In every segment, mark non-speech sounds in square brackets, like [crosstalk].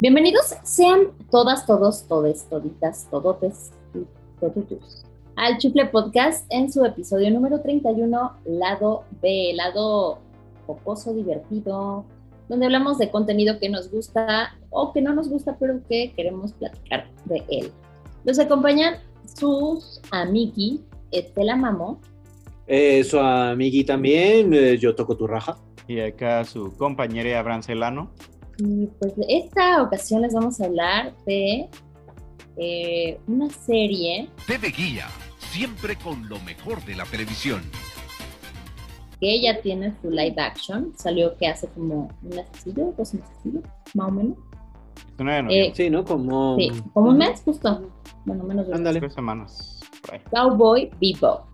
Bienvenidos sean todas, todos, todes, toditas, todotes y totutus al Chufle Podcast en su episodio número 31, lado B, lado pocoso, divertido, donde hablamos de contenido que nos gusta o que no nos gusta, pero que queremos platicar de él. Los acompañan sus amigui, Estela Mamo. Eh, su amigui también, eh, yo toco tu raja. Y acá su compañera Brancelano. Y pues de esta ocasión les vamos a hablar de eh, una serie. TV Guía, siempre con lo mejor de la televisión. Que ya tiene su live action. Salió que hace como un mesecillo, dos mesecillos, más o menos. Eh, sí, ¿no? Como... Sí, como un mes justo. Bueno, menos de Ándale. tres semanas. Cowboy Bebop.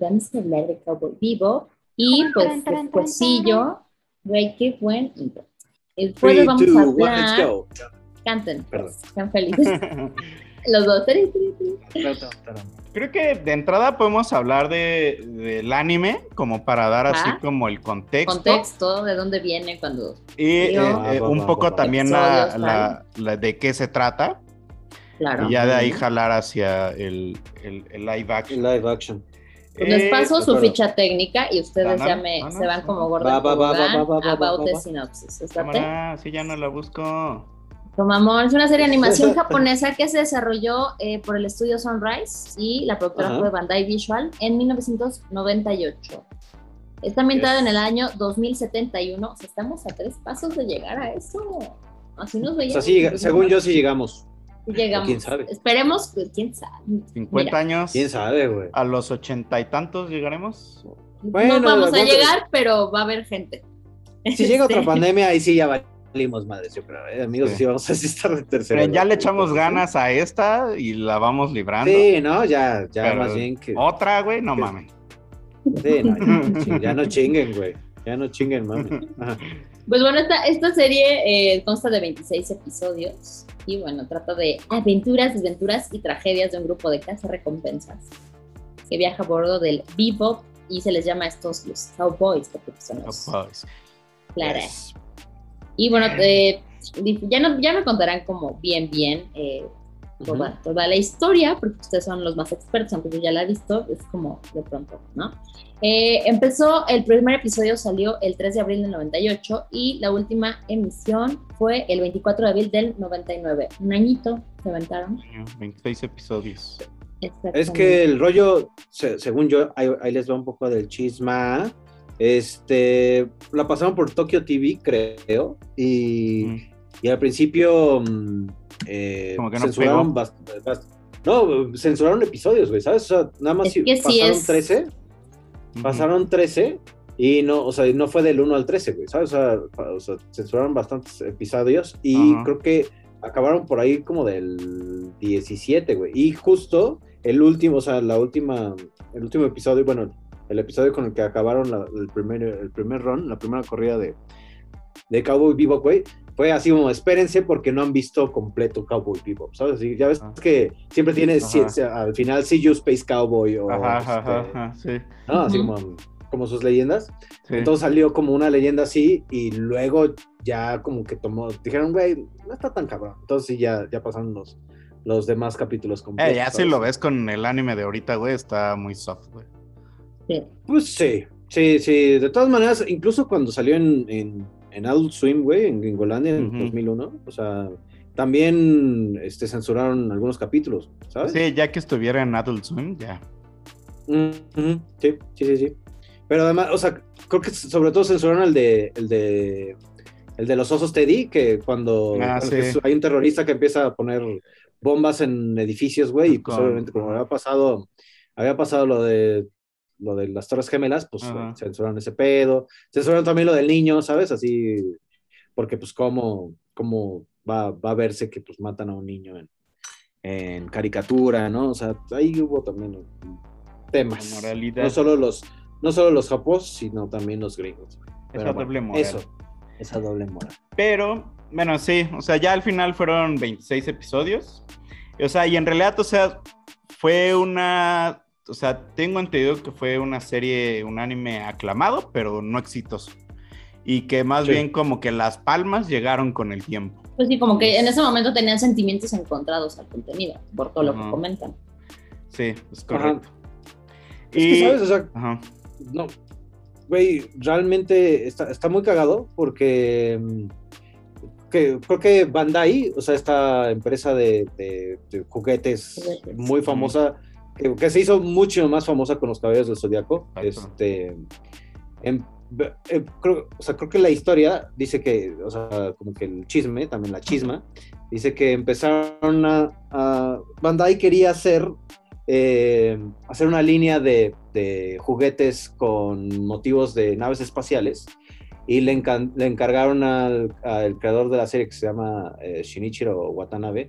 Vamos a hablar de Cowboy Vivo y pues despuésillo, güey, qué buen intro. Después les vamos a hablar. Canten, pues, sean felices. [laughs] Los dos. Creo que de entrada podemos hablar de, del anime, como para dar así como el contexto. Contexto, de dónde viene, cuando. Y eh, eh, un poco también la, la, de qué se trata. Claro. Y ya de ahí jalar hacia el, el, el live action. El live action. Pues les paso su ficha técnica y ustedes ya me se van como gordos about the synopsis. sí, ya no la busco. Tomamos, es una serie de [laughs] animación japonesa que se desarrolló eh, por el estudio Sunrise y la productora fue Bandai Visual en 1998. Está ambientada en el año 2071. O sea, estamos a tres pasos de llegar a eso. Así nos veíamos. O sea, sí, según yo sí llegamos. Llegamos. ¿Quién sabe? Esperemos que, quién sabe. 50 años. ¿Quién sabe, güey? A los ochenta y tantos llegaremos. Bueno, no vamos a llegar, pero va a haber gente. Si llega otra este. pandemia, ahí sí ya valimos madres, yo creo. ¿eh? Amigos, sí. vamos a estar de tercera. Pero ya le echamos ganas a esta y la vamos librando. Sí, ¿no? Ya, ya más bien que. Otra, güey, no mames. Sí, no, ya, no chinguen, güey. Ya no chinguen, mami. [laughs] Pues bueno, esta, esta serie eh, consta de 26 episodios y bueno, trata de aventuras, desventuras y tragedias de un grupo de recompensas que viaja a bordo del Bebop y se les llama a estos los Cowboys, porque son los Cowboys. Claro. Y bueno, eh, ya, no, ya me contarán como bien, bien eh, toda, toda, la historia, porque ustedes son los más expertos, aunque yo ya la he visto, es como de pronto, ¿no? Eh, empezó, el primer episodio salió el 3 de abril del 98 y la última emisión fue el 24 de abril del 99. Un añito se aventaron. 26 episodios. Es que el rollo, según yo, ahí, les va un poco del chisma. Este, la pasaron por Tokyo TV, creo, y, y al principio mm, eh, Como que no censuraron, no, censuraron episodios, güey, ¿sabes? O sea, nada más es que pasaron sí es... 13 Pasaron 13 y no, o sea, no fue del 1 al 13, güey, ¿sabes? O sea, censuraron bastantes episodios y creo que acabaron por ahí como del 17, güey. Y justo el último, o sea, la última, el último episodio, bueno, el episodio con el que acabaron el, primer, el primer run, la primera corrida de, de Cowboy Bebop, güey, fue así como, espérense porque no han visto completo Cowboy Bebop, ¿sabes? Y ya ves que siempre tienes al final See You Space Cowboy o... Ajá, este, sí. ¿no? Así como, como, sus leyendas. Entonces salió como una leyenda así y luego ya como que tomó, dijeron, güey, no está tan cabrón. Entonces sí, ya, ya pasaron los, los demás capítulos completos. Eh, ya si lo ves con el anime de ahorita, güey, está muy soft, güey. Sí. Pues sí, Sí, sí, de todas maneras, incluso cuando salió en, en, en Adult Swim, güey, en Gringolandia en Ujú. 2001, o sea, también este, censuraron algunos capítulos, ¿sabes? Sí, ya que estuviera en Adult Swim, ya. Mm, Sí, sí, sí, sí. Pero además, o sea, creo que sobre todo censuraron el de, el de, el de los osos Teddy, que cuando Ah, que hay un terrorista que empieza a poner bombas en edificios, güey, y pues obviamente como había pasado, había pasado lo de lo de las Torres Gemelas, pues Ajá. eh, censuraron ese pedo, censuraron también lo del niño, ¿sabes? Así, porque pues cómo, cómo va, va a verse que pues matan a un niño en, en caricatura, ¿no? O sea, ahí hubo también temas. La moralidad. No solo los, no solo los japos, sino también los gringos. Pero Esa bueno, doble moral. Eso, esa doble moral. Pero, bueno, sí, o sea, ya al final fueron 26 episodios. O sea, y en realidad, o sea, fue una, o sea, tengo entendido que fue una serie, un anime aclamado, pero no exitoso. Y que más Sí. bien como que las palmas llegaron con el tiempo. Pues sí, como que en ese momento tenían sentimientos encontrados al contenido, por todo lo que Ajá. comentan. Sí, es correcto. Es que, ¿sabes? O sea, Ajá. no, güey, realmente está, está muy cagado porque mm, que, creo que Bandai, o sea, esta empresa de, de- de juguetes, Juguetes. muy famosa, que, que se hizo mucho más famosa con los caballos del Zodiaco, Exacto. este, em- eh, creo, o sea, creo que la historia dice que, o sea, como que el chisme, también la chisma, dice que empezaron a, a- Bandai quería hacer eh, hacer una línea de, de juguetes con motivos de naves espaciales y le, encan- le encargaron al, al creador de la serie que se llama eh, Shinichiro Watanabe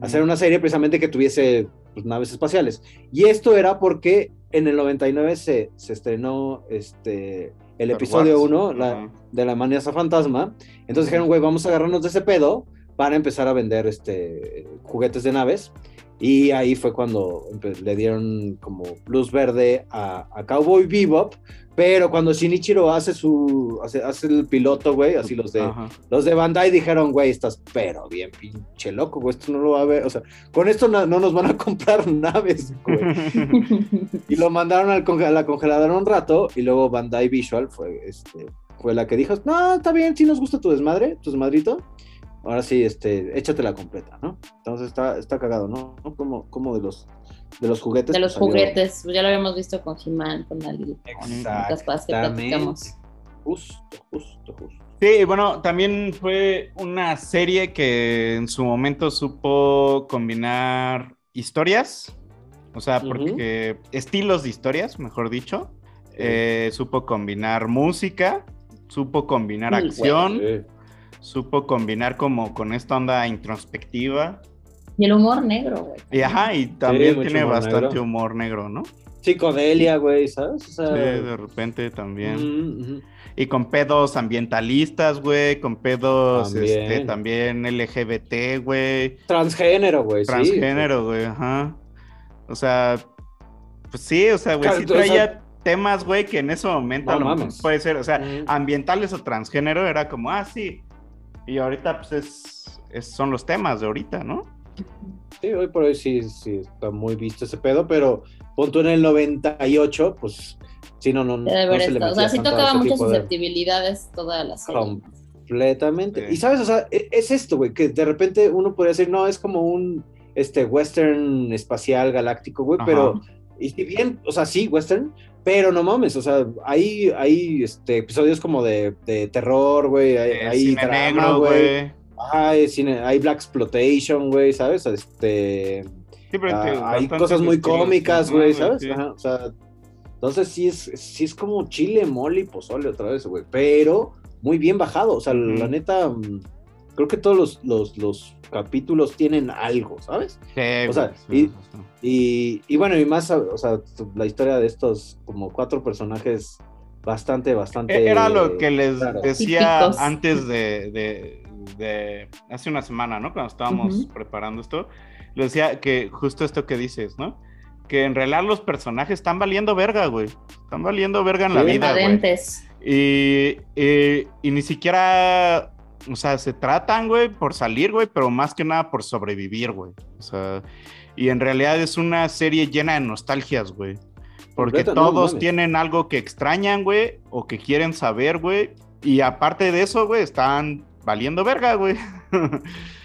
hacer una serie precisamente que tuviese pues, naves espaciales. Y esto era porque en el 99 se, se estrenó este, el episodio Wars. 1 la- Ajá. de la amenaza fantasma. Entonces dijeron, güey, vamos a agarrarnos de ese pedo para empezar a vender este, juguetes de naves. Y ahí fue cuando le dieron como luz verde a, a Cowboy Bebop. Pero cuando Shinichiro hace su hace, hace el piloto, güey, así los de Ajá. los de Bandai dijeron, güey, estás pero bien pinche loco, güey, esto no lo va a ver, o sea, con esto no, no nos van a [laughs] comprar naves, güey. [laughs] Y lo mandaron al conge- a la congeladora un rato y luego Bandai Visual fue, este, fue la que dijo, no, está bien, si nos gusta tu desmadre, tu desmadrito, ahora sí, este, échatela completa, ¿no? Entonces está, está cagado, ¿no? ¿No? Como, como de los, de los juguetes. de los juguetes, pues ya lo habíamos visto con He-Man, con Ali, con cosas que platicamos. Justo, justo, justo. Sí, bueno, también fue una serie que en su momento supo combinar historias, o sea, porque estilos de historias, mejor dicho, Eh, supo combinar música, supo combinar Uy, acción, Sí. Supo combinar como con esta onda introspectiva, Y el humor negro, güey. y ajá, y también tiene humor bastante negro. humor negro, ¿no? Psicodelia, güey, ¿sabes? O sea, Sí, de repente también. mm. Y con pedos ambientalistas, güey, con pedos También. este, también LGBT, güey. Transgénero, güey. sí. Transgénero, güey, ajá. O sea, pues sí, o sea, güey, sí Claro, o sea- traía temas, güey, que en ese momento No a lo mejor mames. puede ser, o sea, Mm. ambientales o transgénero era como, ah, sí. Y ahorita, pues, es, es- son los temas de ahorita, ¿no? Sí, hoy por hoy sí, sí está muy visto ese pedo, pero pon tú en el 98, pues sí, no, no, no. Se le. O sea, sí tocaba muchas tipo de- susceptibilidades toda la serie. Completamente. Sí. Y sabes, o sea, e- es esto, güey, que de repente uno podría decir, no, es como un este western espacial galáctico, güey, Ajá. pero, y si bien, o sea, sí, western, pero no mames, o sea, hay, hay este, episodios como de, de terror, güey, hay, Eh, hay cine drama, negro, güey. Hay, cine, hay Black Exploitation, güey, ¿sabes? Este, Sí, pero ah, hay cosas muy cómicas, güey, ¿sabes? sí. Ajá, o sea, entonces sí es, sí es como chile, mole y pozole otra vez, güey, pero muy bien bajado, o sea, la neta, mm, creo que todos los, los, los capítulos tienen algo, ¿sabes? Sí, O sea, y- sí. Y, y bueno, y más, o sea, la historia de estos como cuatro personajes bastante, bastante... E- Era lo que les claro. decía Típicos. antes de, de- de- hace una semana, ¿no? Cuando estábamos preparando esto, les decía que justo esto que dices, ¿no? Que en realidad los personajes están valiendo verga, güey. Están valiendo verga en la vida, güey. Y, y- y ni siquiera, o sea, se tratan, güey, por salir, güey, pero más que nada por sobrevivir, güey. O sea, y en realidad es una serie llena de nostalgias, güey. Porque completa, todos tienen algo que extrañan, güey, o que quieren saber, güey. Y aparte de eso, güey, están valiendo verga, güey. [laughs]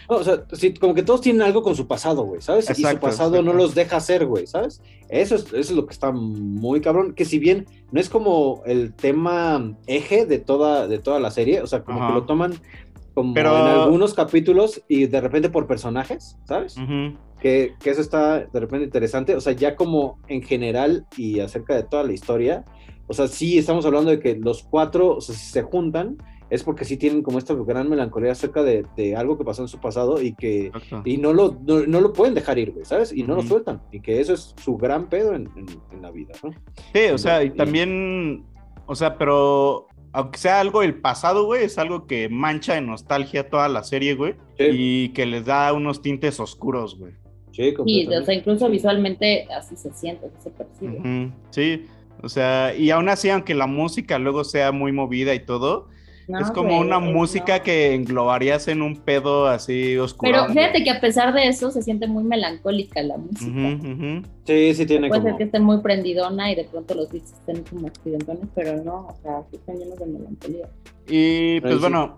No, o sea, sí, como que todos tienen algo con su pasado, güey, ¿sabes? y su Exacto, pasado no los deja ser, güey, ¿sabes? Eso es, eso es lo que está muy cabrón, que si bien no es como el tema eje de toda, de toda la serie, o sea, como Ajá. que lo toman como Pero- en algunos capítulos y de repente por personajes, ¿sabes? Que, que eso está de repente interesante, o sea, ya como en general y acerca de toda la historia, o sea, sí estamos hablando de que los cuatro, o sea, si se juntan, es porque sí tienen como esta gran melancolía acerca de, de algo que pasó en su pasado y que Exacto. y no lo, no, no lo pueden dejar ir, güey, ¿sabes? Y no lo sueltan, y que eso es su gran pedo en, en- en la vida, ¿no? Sí, o sea, Y- también, o sea, pero aunque sea algo del pasado, güey, es algo que mancha en nostalgia toda la serie, güey, Sí, y que les da unos tintes oscuros, güey. sí, Sí, o sea, incluso visualmente así se siente, así se percibe. Sí, o sea, y aún así, aunque la música luego sea muy movida y todo, No, es como güey, una música no. que englobarías en un pedo así oscuro. Pero fíjate que a pesar de eso se siente muy melancólica la música. Sí, sí tiene Puede como... ser que esté muy prendidona y de pronto los beats estén como accidentones, pero no, o sea, sí están llenos de melancolía. Y pues sí. bueno,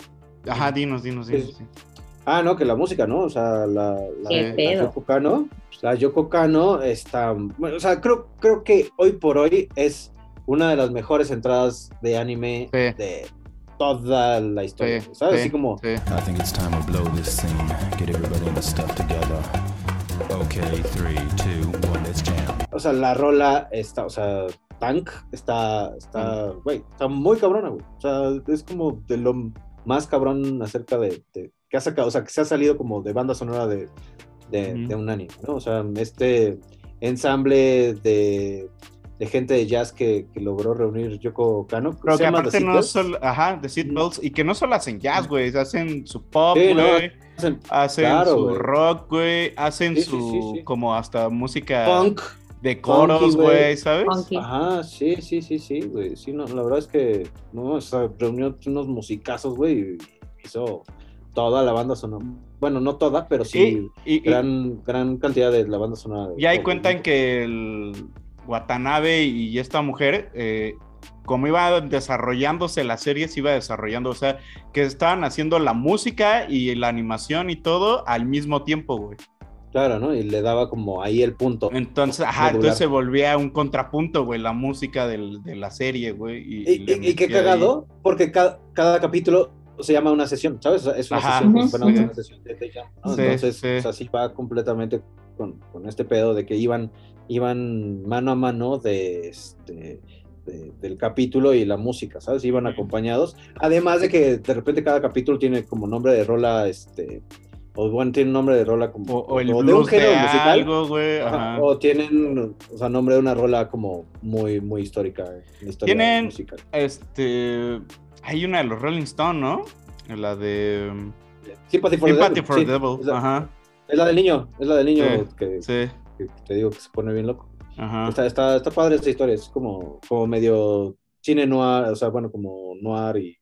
ajá, dinos, dinos, dinos. Sí. sí. Ah, no, que la música, ¿no? O sea, la, la, Qué la. Yoko Kano, la Yoko Kano está, bueno, o sea, creo, creo que hoy por hoy es una de las mejores entradas de anime Sí. de toda la historia, Sí, ¿sabes? sí, Así como, sí. I think it's time to blow this scene. Get everybody in the stuff together. Okay, three, two, one, let's jam. o sea, la rola está, o sea, Tank está, está, güey, está muy cabrona, güey. O sea, es como de lo más cabrón acerca de, de- que ha sacado, o sea, que se ha salido como de banda sonora de, de, de un anime, ¿no? O sea, este ensamble de, de gente de jazz que, que logró reunir Yoko Kano. Pero que aparte no solo, ajá, The Seatbelts, y que no solo hacen jazz, güey, hacen su pop, Sí, no, güey, hacen hacen claro, su rock, güey, hacen Sí, su, sí, sí. como hasta música Punk. de coros, güey. ¿sabes? Funky. Ajá, sí, sí, sí, sí, güey. Sí, no, la verdad es que no, o sea, reunió unos musicazos, güey, y hizo toda la banda sonora. Bueno, no toda, pero sí Y, y- y- gran, gran cantidad de la banda sonora. y ahí cuentan que el Watanabe y esta mujer, eh, como iba desarrollándose la serie, se iba desarrollando, o sea, que estaban haciendo la música y la animación y todo al mismo tiempo, güey. Claro, ¿no? Y le daba como ahí el punto. Entonces, ajá, Modular. entonces se volvía un contrapunto, güey, la música del- de la serie, güey. Y, Y, y- y qué metía ahí- cagado, porque cada, cada capítulo se llama una sesión, ¿sabes? Sea, Es una Ajá. sesión, fuera una sesión de, de jam, ¿no? Sí, Entonces, sí. o sea, sí va completamente con, con este pedo de que iban, iban mano a mano de este de- del capítulo y la música, ¿sabes? Iban acompañados. Además de que de repente cada capítulo tiene como nombre de rola, este, o bueno, tiene un nombre de rola como O, o el de un de, género musical. algo, güey. Ajá. O tienen, o sea, nombre de una rola como muy, muy histórica, historia Tienen- musical. Este. Hay una de los Rolling Stone, ¿no? La de. Sympathy for Sympathy the Devil. for sí, the Devil. es, la, Ajá. es la del niño, es la del niño Sí, que, Sí. Que te digo que se pone bien loco. Ajá. Está, está, está padre esta historia, es como, como medio cine noir, o sea, bueno, como noir y...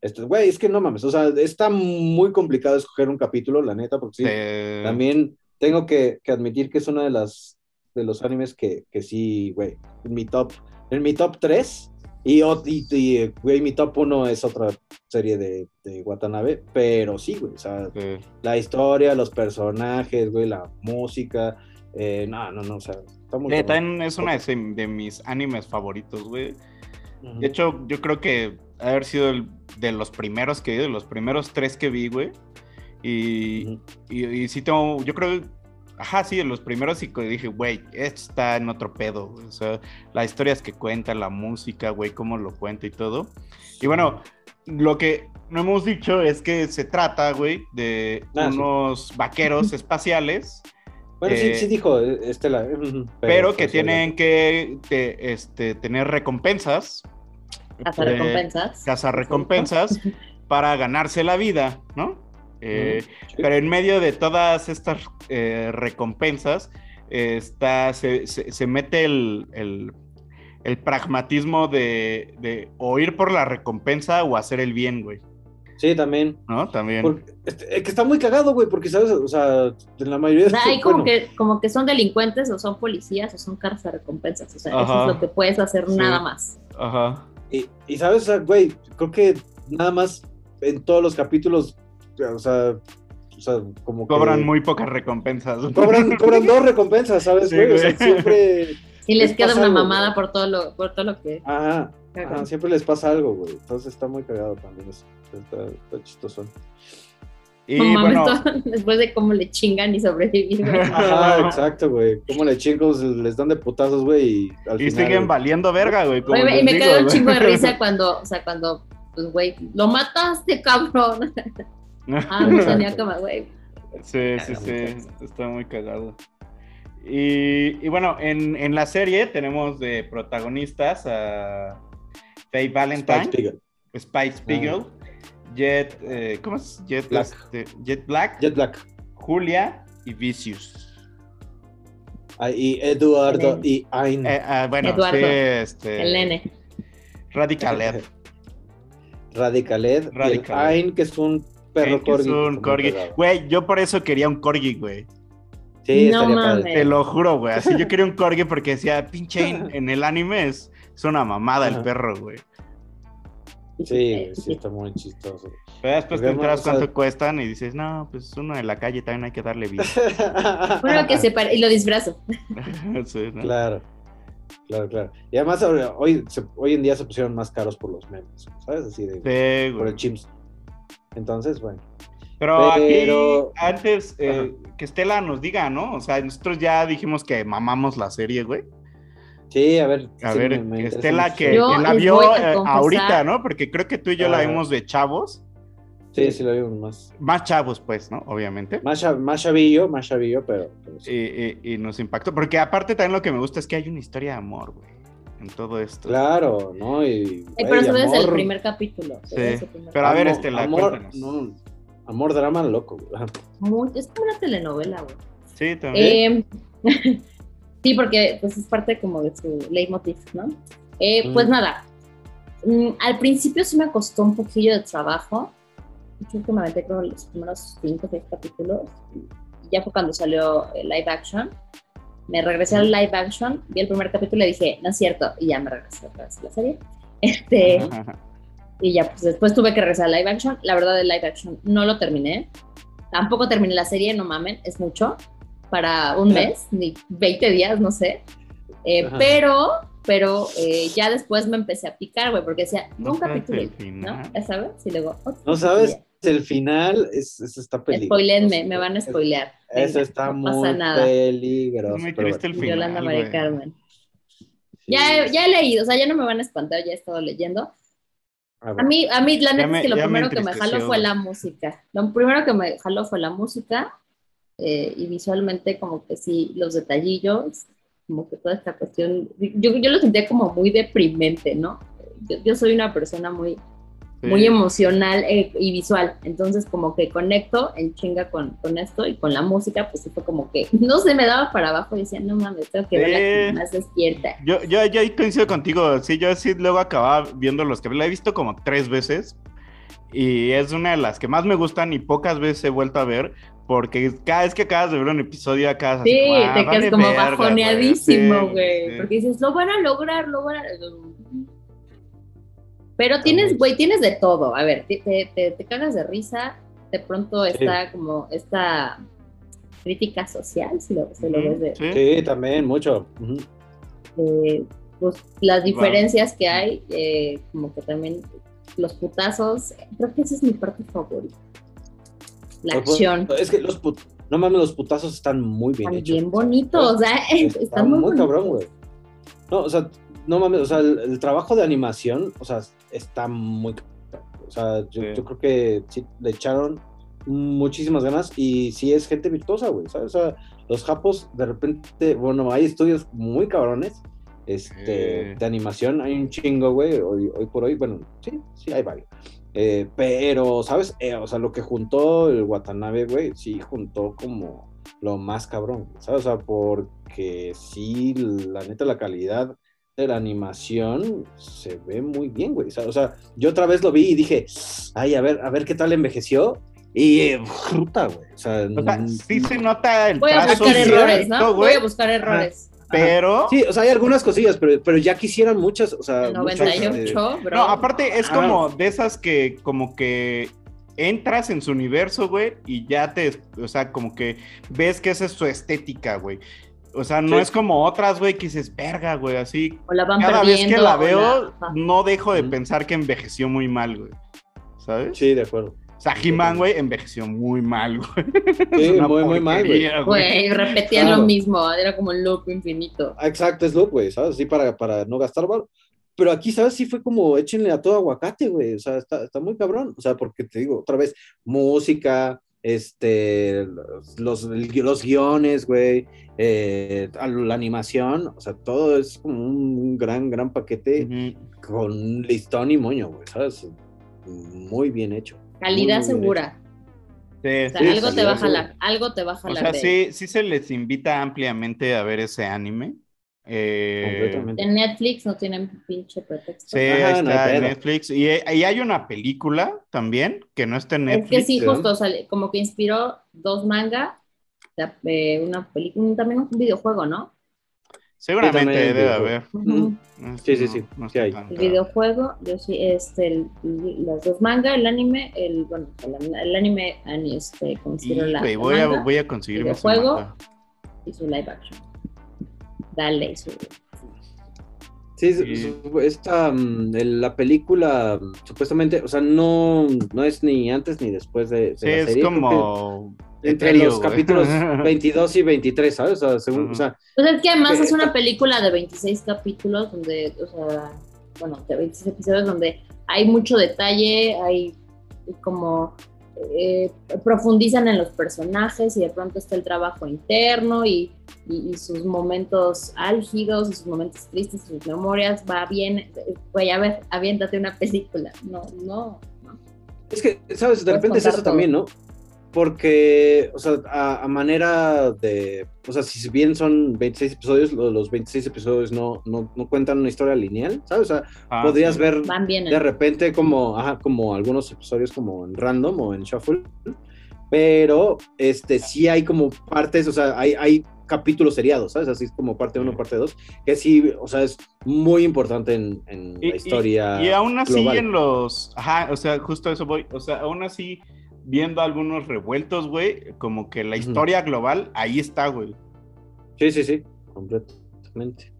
Esto, güey, es que no mames, o sea, está muy complicado escoger un capítulo, la neta, porque sí, Sí. también tengo que, que admitir que es una de las de los animes que, que sí, güey, en mi top, en mi top 3 y, y, y, güey, mi top 1 es otra serie de, de Watanabe, pero sí, güey, o sea, Sí. la historia, los personajes, güey, la música, eh, no, no, no, o sea, está muy también es una de, de mis animes favoritos, güey. De hecho, yo creo que ha haber sido el- de los primeros que vi, de los primeros tres que vi, güey. Y, y, y sí tengo, yo creo, ajá, sí, de los primeros y dije, güey, esto está en otro pedo, güey. O sea, las historias que cuenta, la música, güey, cómo lo cuenta y todo. Y bueno, lo que no hemos dicho es que se trata, güey, de Ah, sí. unos vaqueros espaciales, Bueno, sí, eh, sí dijo eh, Estela, eh, ujú, pero, que tienen que te- este, tener recompensas. Eh, recompensas. cazar recompensas [laughs] para ganarse la vida, ¿no? Eh, Sí. Pero en medio de todas estas eh, recompensas eh, está, se, se- se mete el, el- el pragmatismo de, de o ir por la recompensa o hacer el bien, güey. Sí, también. ¿No? También. Porque, este, es que está muy cagado, güey, porque, ¿sabes? O sea, en la mayoría O sea, hay como, bueno, que, como que son delincuentes o son policías o son cartas recompensas. O sea, eso es lo que puedes hacer Sí. nada más. Ajá. Y, y, ¿sabes? O sea, güey, creo que nada más en todos los capítulos, o sea, o sea como que... Cobran muy pocas recompensas. Cobran, cobran [laughs] dos recompensas, ¿sabes, Sí, güey? O sea, güey. siempre... Y les Les queda una algo, mamada güey. por todo lo, por todo lo que Ajá, siempre les pasa algo, güey. Entonces está muy cagado también eso. Está, está chistoso. Y mames, bueno, [laughs] después de cómo le chingan y sobrevivir. güey. [laughs] Ajá, exacto, güey. Como le chingos les dan de putazos, güey, y al y final... siguen valiendo verga, güey. como me- y me digo, queda un chingo de risa cuando, o sea, cuando, pues, güey, lo mataste, cabrón. [laughs] Ah, no tenía cama, güey. Sí, sí, sí, está muy cagado. Y, y bueno, en, en la serie tenemos de protagonistas a Faye Valentine, Spike Spiegel. Spike Spiegel, Jet, eh, ¿cómo es? Jet Black. este, Jet Black, Jet Black. Julia y Vicious. Ah, y Eduardo y Ain. Eh, ah, bueno, Eduardo, sí, este, El nene. Radical Ed. [laughs] Radical Y el Ain, que es un perro que es corgi. un corgi. Güey, yo por eso quería un corgi, güey. Sí, No estaría mames. padre. Te lo juro, güey. Así yo quería un corgi porque decía, [laughs] pinche en, en el anime es, es una mamada el perro, güey. Sí, sí, está muy chistoso. Pero después te enteras cuánto cuestan y dices, no, pues uno de la calle también hay que darle vida. [laughs] Bueno, que se pare, y lo disfrazo. [laughs] Sí, ¿no? Claro, claro, claro. Y además ahora- hoy, se- hoy en día se pusieron más caros por los memes, ¿sabes? Así de... Sí, por güey. el chimps. Entonces, bueno. Pero, Pero- aquí, antes, eh, que Estela nos diga, ¿no? O sea, nosotros ya dijimos que mamamos la serie, güey. Sí, a ver. A sí, ver, me- Estela que, la vio eh, ahorita, ¿no? Porque creo que tú y yo la Ajá. vimos de chavos. Sí, sí, lo vimos más. Más chavos, pues, ¿no? Obviamente. Más, cha- más chavillo, más chavillo, pero... pero sí. Y, y- y nos impactó. Porque aparte también lo que me gusta es que hay una historia de amor, güey. En todo esto. Claro, ¿no? Y, Eh, pero eso desde el primer capítulo. Sí. primer Pero a ver, Estela, amor, cuéntanos. no, amor, drama, loco. güey. Muy- es como una telenovela, güey. Sí, también. Eh, [laughs] sí, porque pues es parte como de su leitmotiv, ¿no? Eh, Mm. Pues nada, mm, al principio sí me costó un poquillo de trabajo. Yo que me aventé creo los primeros cinco o seis capítulos. Y ya fue cuando salió el live action. Me regresé al live action, vi el primer capítulo y dije, no es cierto, y ya me regresé otra vez a la serie. [laughs] Este, y ya, pues después tuve que regresar al live action. La verdad, el live action no lo terminé. Tampoco terminé la serie, no mamen, es mucho. Para un mes, ni 20 días, no sé. Eh, pero, pero eh, ya después me empecé a picar, güey, porque decía, No un capítulo, el ¿no? final. Ya sabes, y luego otro No sabes, el final es, es- está peligroso. Spoilenme, me van a spoilear. Eso Venga, está no muy nada. peligroso. Es muy pero triste el final. Yolanda María. Carmen. sí. Ya, he- ya he leído, o sea, ya no me van a espantar, ya he estado leyendo. A ver. A mí, a mí la neta me- es que lo me primero que me jaló fue la música. Lo primero que me jaló fue la música eh, y visualmente como que sí, los detallillos, como que toda esta cuestión, yo, yo lo sentía como muy deprimente, ¿no? Yo, yo soy una persona muy, Sí. muy emocional eh, y visual, entonces como que conecto en chinga con, con esto y con la música, pues sí fue como que no se me daba para abajo y decía, no mames, tengo que verla Sí. como más despierta. Yo, yo, yo ahí coincido contigo. Sí, yo sí luego acababa viendo los que la he visto como tres veces. Y es una de las que más me gustan y pocas veces he vuelto a ver. Porque cada vez que acabas de ver un episodio, acabas así Sí, como, ah, te quedas vale como verga, bajoneadísimo, güey. güey. Sí, Porque dices, lo van a lograr, lo van a. Pero tienes, güey, tienes de todo. A ver, te, te, te- cagas de risa. De pronto está como esta crítica social, si lo, si lo ves de, sí. Sí, también, mucho. Ujú. de, pues, las diferencias que hay, eh, como que también los putazos. Creo que esa es mi parte favorita. La Los put- acción. Es que los put- no mames, los putazos están muy bien Están hechos. bien bonitos, o sea, [laughs] Está están muy, muy cabrón, bonitos. güey. No, o sea, no mames, o sea, el, el trabajo de animación, o sea, está muy. O sea, yo, Sí. yo creo que sí le echaron muchísimas ganas y sí es gente virtuosa, güey, ¿sabes? O sea, los japos, de repente, bueno, hay estudios muy cabrones este, de animación, hay un chingo, güey, hoy, hoy por hoy, bueno, sí, sí, hay varios. Eh, pero, ¿sabes? Eh, o sea, lo que juntó el Watanabe, güey, sí juntó como lo más cabrón, ¿sabes? O sea, porque sí, la neta, la calidad la animación se ve muy bien, güey. O sea, yo otra vez lo vi y dije, ay, a ver, a ver qué tal envejeció. Y eh, puta, güey. O sea, O sea, mm, sí se nota el Voy a trazo buscar cierto, errores, ¿no? Voy güey, a buscar errores. Pero, Sí, o sea, hay algunas cosillas, pero, pero ya quisieran muchas, o sea, El muchas, 98, eh, bro. no, aparte es Ah. como de esas que como que entras en su universo, güey, y ya te, o sea, como que ves que esa es su estética, güey. O sea, no Sí. es como otras, güey, que dices, verga, güey, así. o la van Cada vez que la veo, ajá. no dejo de pensar que envejeció muy mal, güey. ¿Sabes? sí, de acuerdo. O sea, He-Man, güey, envejeció muy mal, güey. [laughs] Sí, muy, muy mal, güey. Güey, repetían Claro. lo mismo, era como un loop infinito. Ah, Exacto, es loop, güey, ¿sabes? Sí, para, para no gastar varo. Pero aquí, ¿sabes? Sí fue como échenle a todo aguacate, güey. O sea, está, está muy cabrón. O sea, porque te digo, otra vez, música, este, los, los guiones, güey, eh, la animación, o sea, todo es como un gran, gran paquete con listón y moño, güey, ¿sabes? Muy bien hecho. Calidad Muy, muy bien segura. Sí, O sea, sí, algo te va a calidad jalar, algo te va a O jalar. sea, de- sí, sí se les invita ampliamente a ver ese anime. Eh. En Netflix no tienen pinche pretexto. sí, Ajá, ahí no está en. Netflix. Y, y hay una película también que no está en Es Netflix. que sí, ¿sí? justo, o sea, como que inspiró dos manga, la- eh, una película, también un videojuego, ¿no? Seguramente Sí, debe videojuego. haber. Ujú. Este Sí, sí, sí, no sí está hay. El videojuego, yo sí, este, el- los dos manga, el anime, el, bueno, el, el anime, ani- este, como Y, la, voy, a, manga voy a conseguirme ese videojuego. y su live action. Dale, su... Sí, su- esta, mm, la película, mm, supuestamente, o sea, no, no es ni antes ni después de, de Sí, la es serie. como. entre los capítulos [laughs] 22 y 23, ¿sabes? O sea, según, o sea, Pues es que además Eh, es una película de 26 capítulos donde, o sea, bueno, de 26 episodios donde hay mucho detalle, hay como eh, profundizan en los personajes y de pronto está el trabajo interno y, y- y sus momentos álgidos y sus momentos tristes, sus memorias, va bien, güey, a ver, aviéntate una película, no, no, no. es que, ¿sabes? De Puedes repente es eso todo. también, ¿no? Porque, o sea, a, a manera de, o sea, si bien son 26 episodios, lo- los 26 episodios no, no, no cuentan una historia lineal, ¿sabes? O sea, Ah, podrías sí. ver Van bien. de repente como, ajá, como algunos episodios como en random o en shuffle, pero este sí hay como partes, o sea, hay, hay capítulos seriados, ¿sabes? Así es como parte 1, Sí. parte 2, que sí, o sea, es muy importante en, en Y- la historia. Y, y aún así global. en los... Ajá, o sea, justo a eso voy. O sea, aún así viendo algunos revueltos, güey, como que la historia global, ahí está, güey. Sí, sí, sí, completamente.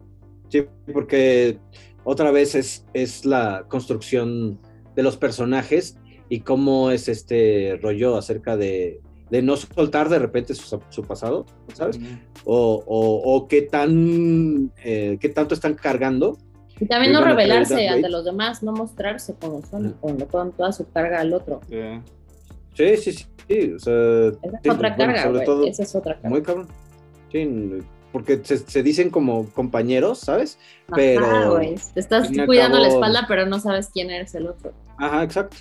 Sí, porque otra vez es, es la construcción de los personajes y cómo es este rollo acerca de, de no soltar de repente su, su pasado, ¿sabes? O, o, o qué tan eh, qué tanto están cargando. Y también no revelarse ante los demás, no mostrarse como son, Ujú. cuando con toda su carga al otro. Sí. Sí, sí, sí. sí, o sea, Esa es sí, otra bueno, carga, sobre todo, Esa es otra carga. muy cabrón. Sí, porque se, se dicen como compañeros, ¿sabes? Ajá, pero-. Te estás cuidando la espalda, pero no sabes quién eres el otro. Ajá, exacto.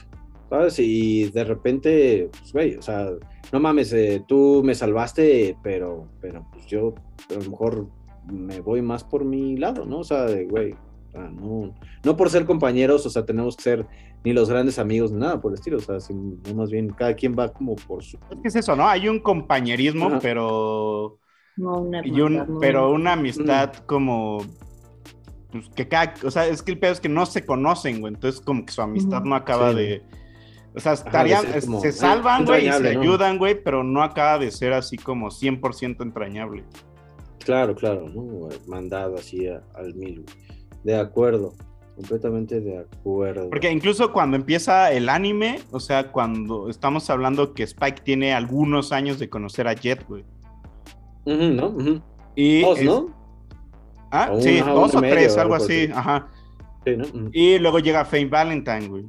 ¿Sabes? Y de repente, pues, güey, o sea, no mames, eh, tú me salvaste, pero, pero pues yo a lo mejor me voy más por mi lado, ¿no? O sea, de, güey, o sea, no, no por ser compañeros, o sea, tenemos que ser ni los grandes amigos ni nada por el estilo, o sea, más bien cada quien va como por su... Es que es eso, ¿no? Hay un compañerismo, Ajá. pero... No, una Y un, hermandad, no. pero una amistad como... Pues que cada... O sea, es que el pedo es que no se conocen, güey. Entonces como que su amistad no acaba Sí, de... O sea, estarían, como, se eh, salvan, güey, y se ayudan, güey, pero no acaba de ser así como 100% entrañable. Claro, claro, ¿no? Mandado así a- al mil. güey. De acuerdo, completamente de acuerdo. Porque incluso cuando empieza el anime, o sea, cuando estamos hablando que Spike tiene algunos años de conocer a Jet, güey. Ujú, ¿no? Ujú. Y Dos, es- ¿no? Ah, O sí, una- dos o tres, medio, algo así, ajá. Sí, ¿no? Y luego llega Fame Valentine, güey.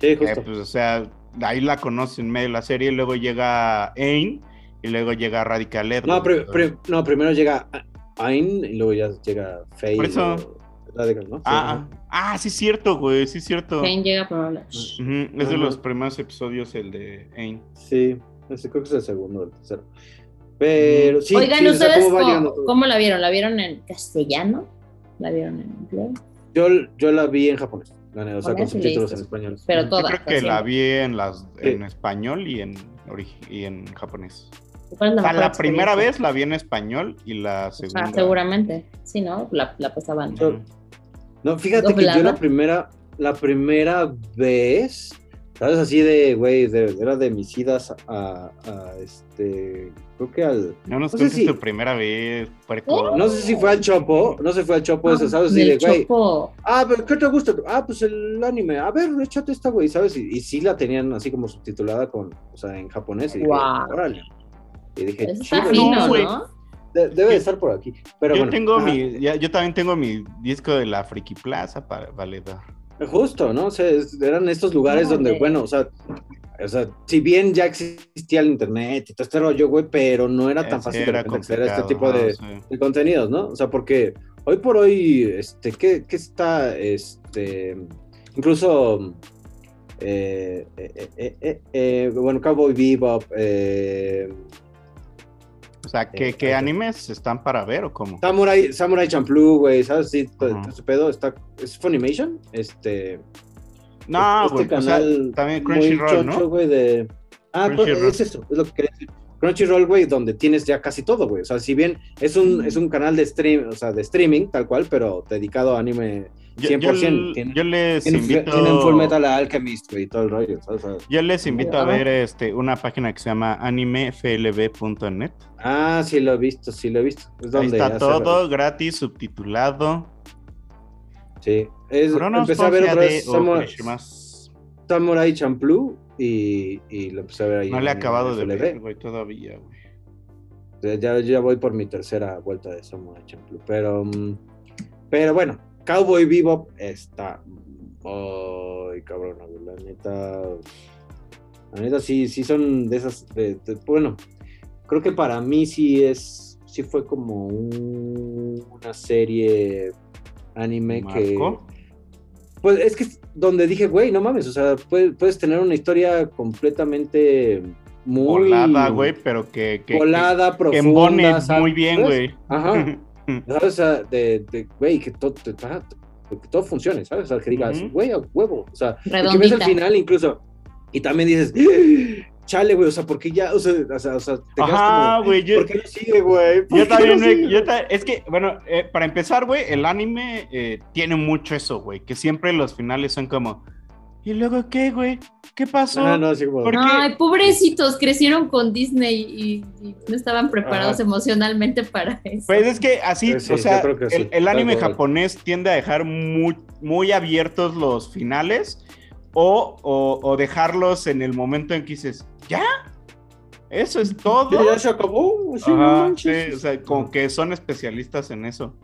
Sí, Que, justo. pues, o sea, ahí la conoce en medio de la serie, y luego llega Ain, y luego llega Radical Ed. No, no, primero llega Ain y luego ya llega Faye. Por eso- Ah, ah, ah, sí es cierto, güey, sí es cierto. Kane llega pero habla. Ujú, Es de los primeros episodios el de Ain. Sí, ese creo que es el segundo o el tercero. Pero sí, Oigan, sí, o sea, ¿ustedes ¿cómo la vieron? ¿La vieron en castellano? ¿La vieron en inglés? Yo, yo la vi en japonés, la neta, o sea, con subtítulos en español. Pero Yo toda. creo que la vi en, las, Sí. en español y en, y en japonés. ¿Cuál es O sea, la primera vez la vi en español y la segunda. Ah, seguramente. Sí, ¿no? La, la pasaban. No, fíjate que yo la primera, la primera vez, ¿sabes? Así de, güey, de- era de mis idas a, a, este, creo que al, No nos No sé si- tu primera vez, puerco. no sé si fue al Chopo, no sé si fue al Chopo ese, ¿sabes? Así Ah, de, güey, ah, pero ¿qué te gusta? Ah, pues el anime, a ver, échate esta, güey, ¿sabes? Y, y sí la tenían así como subtitulada con, o sea, en japonés, y dije, Guau. órale. Y dije, Eso está chido, fino, no, güey. ¿no? De- debe de estar por aquí. Pero yo bueno, tengo ajá. mi, ya- yo también tengo mi disco de la Friki Plaza para valedor. Justo, ¿no? O sea, eran estos lugares Órale. donde, bueno, o sea, o sea, si bien ya existía el internet y todo este rollo, güey, pero no era tan fácil de era acceder a este tipo de, sí. de contenidos, ¿no? O sea, porque hoy por hoy, este, ¿qué, qué está, este, incluso, eh, eh, eh, eh, eh, bueno, Cowboy Bebop, eh, O sea, ¿qué, qué animes están para ver o cómo? Samurai, Samurai Champloo, güey, ¿sabes? Sí, todo, ese pedo está, es Funimation, este... No, este güey, o sea, canal también Crunchyroll, ¿no? güey, de... Ah, Crunchyroll. es eso, es lo que quería decir. Crunchyroll, güey, donde tienes ya casi todo, güey. O sea, si bien es un, es un canal de stream, o sea, de streaming, tal cual, pero dedicado a anime Yo, 100%. yo- tienen, yo les tienen, invito... tienen Full Metal Alchemist, güey, y todo el rollo. O sea, Yo les invito a ver este, una página que se llama animeflb.net. ah, sí lo he visto, sí lo he visto. Es Ahí está todo gratis, subtitulado. Sí. Es, empecé a ver otra vez Samurai. Samurai Champloo y, y lo empecé a ver ahí. No le he acabado de ver, güey, todavía, güey. Ya, ya voy por mi tercera vuelta de Samurai Champloo. Pero, mm, pero bueno, Cowboy Bebop está. Ay, cabrón, la neta. La neta sí, sí son de esas. de- de- bueno, creo que para mí sí es. Sí fue como un- una serie anime que. ¿Marco? Pues es que es donde dije, güey, no mames, o sea, puedes, puedes tener una historia completamente muy Volada, güey, pero que... que volada, que, que profunda. embone ¿sabes? muy bien, güey. Ajá. [laughs] ¿Sabes? O sea, de, güey, que todo, que todo funcione, ¿sabes? O sea, que digas, güey, a huevo. O sea, que ves el final incluso. Y también dices. Chale, güey, o sea, ¿por qué ya? O sea, o sea, o sea, te Ajá, como, güey, yo, ¿por qué no sigue, güey? ¿Por yo también, no sigue? yo ta- es que, bueno, eh, para empezar, güey, el anime eh, tiene mucho eso, güey, que siempre los finales son como, ¿y luego qué, güey? ¿Qué pasó? Ah, no, así como, ¿Por qué? Ay, pobrecitos, crecieron con Disney y, y no estaban preparados Ajá. emocionalmente para eso. Pues es que así, Pues sí, o sea, el, sí, el anime japonés tiende a dejar muy, muy abiertos los finales o, o- o dejarlos en el momento en que dices, ¿ya? ¿Eso es todo? Ya, ya se acabó. sí, no Ajá, sí, o sea, como que son especialistas en eso.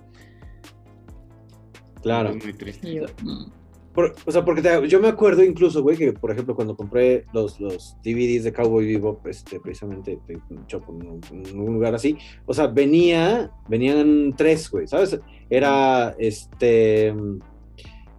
Claro. Es muy triste. Mm. Por- o sea, porque te- yo me acuerdo incluso, güey, que por ejemplo cuando compré los, los DVDs de Cowboy Bebop, este, precisamente de en un lugar así, o sea, venía, venían tres, güey, ¿sabes? Era, este,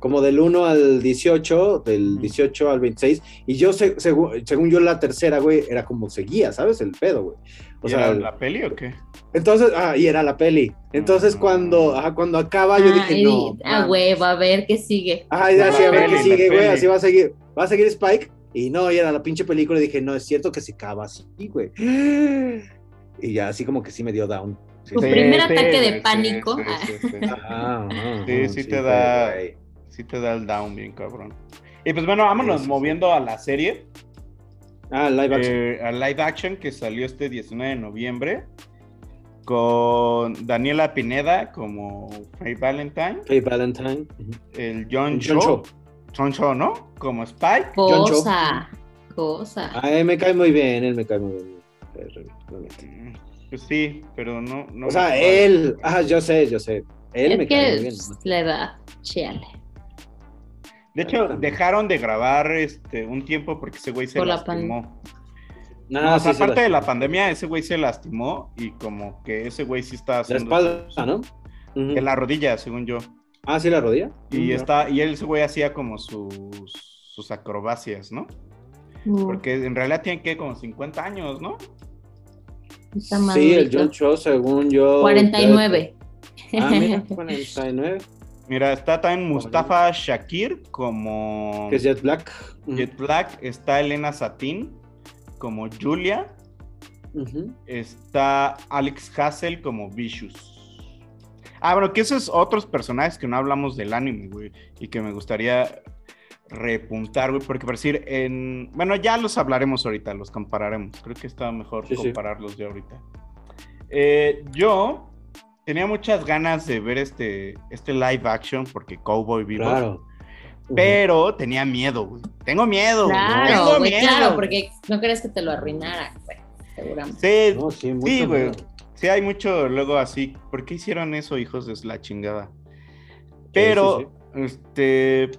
como del 1 al 18, del Ujú. 18 al 26, y yo, se- según, según yo, la tercera, güey, era como seguía, ¿sabes? El pedo, güey. O ¿Y sea, era la peli o qué? entonces, ah, y era la peli. Entonces, Ah. cuando, cuando acaba, yo Ah, dije, y- no. ah, mames". huevo, a ver qué sigue. Ay, ya así, a ver qué sigue, güey, así va a seguir, va a seguir Spike. Y no, y era la pinche película y dije, no, es cierto que se acaba así, güey. Y ya así como que sí me dio down. Sí, Tu sí. primer sí, ataque de sí, pánico. sí, Ah. sí, sí. Ah, ah, Sí, ah, sí te da- güey. Sí te da el down bien, cabrón. Y pues bueno, vámonos Sí, sí, sí. moviendo a la serie. Ah, live action. eh, a live action que salió este 19 de noviembre. Con Daniela Pineda como Faye Valentine. Faye Valentine. El John John Cho. John Cho, ¿no? Como Spike. John Cho. Cosa, cosa. Ay, me cae muy bien, él me cae muy bien. Realmente. Pues sí, pero no. no O sea, él, ah, yo sé, yo sé. Él es me cae muy bien. la edad, chale. De hecho, dejaron de grabar este un tiempo porque ese güey se Por la lastimó. No, No, sí aparte de la lastimó. pandemia, ese güey se lastimó y como que ese güey sí está La haciendo espalda, sus- ¿no? Ujú. En la rodilla, según yo. Ah, sí, la rodilla. Y Mm, está, y él ese güey hacía como sus, sus acrobacias, ¿no? Mm, Porque en realidad tiene que como 50 años, ¿no? Sí, el. John Cho, según yo. 49. Ah, mira, [laughs] 49. Mira, está también Mustafa Shakir como Que es Jet Black. Jet Black, está Elena Satin como Julia, está Alex Hassel como Vicious. Ah, bueno, que esos otros personajes que no hablamos del anime, güey, y que me gustaría repuntar, güey, porque por decir, en... Bueno, ya los hablaremos ahorita, los compararemos. Creo que está mejor Sí, sí. compararlos ya ahorita. Eh, yo tenía muchas ganas de ver este, este live action porque Cowboy Vivo. Claro. Pero tenía miedo, güey. Tengo miedo. güey. Claro, Tengo güey, miedo. claro, porque no crees que te lo arruinara, güey, seguramente. Sí, No, sí, mucho sí, güey. miedo. Sí, hay mucho luego así. ¿Por qué hicieron eso, hijos de la chingada? Pero, sí, este,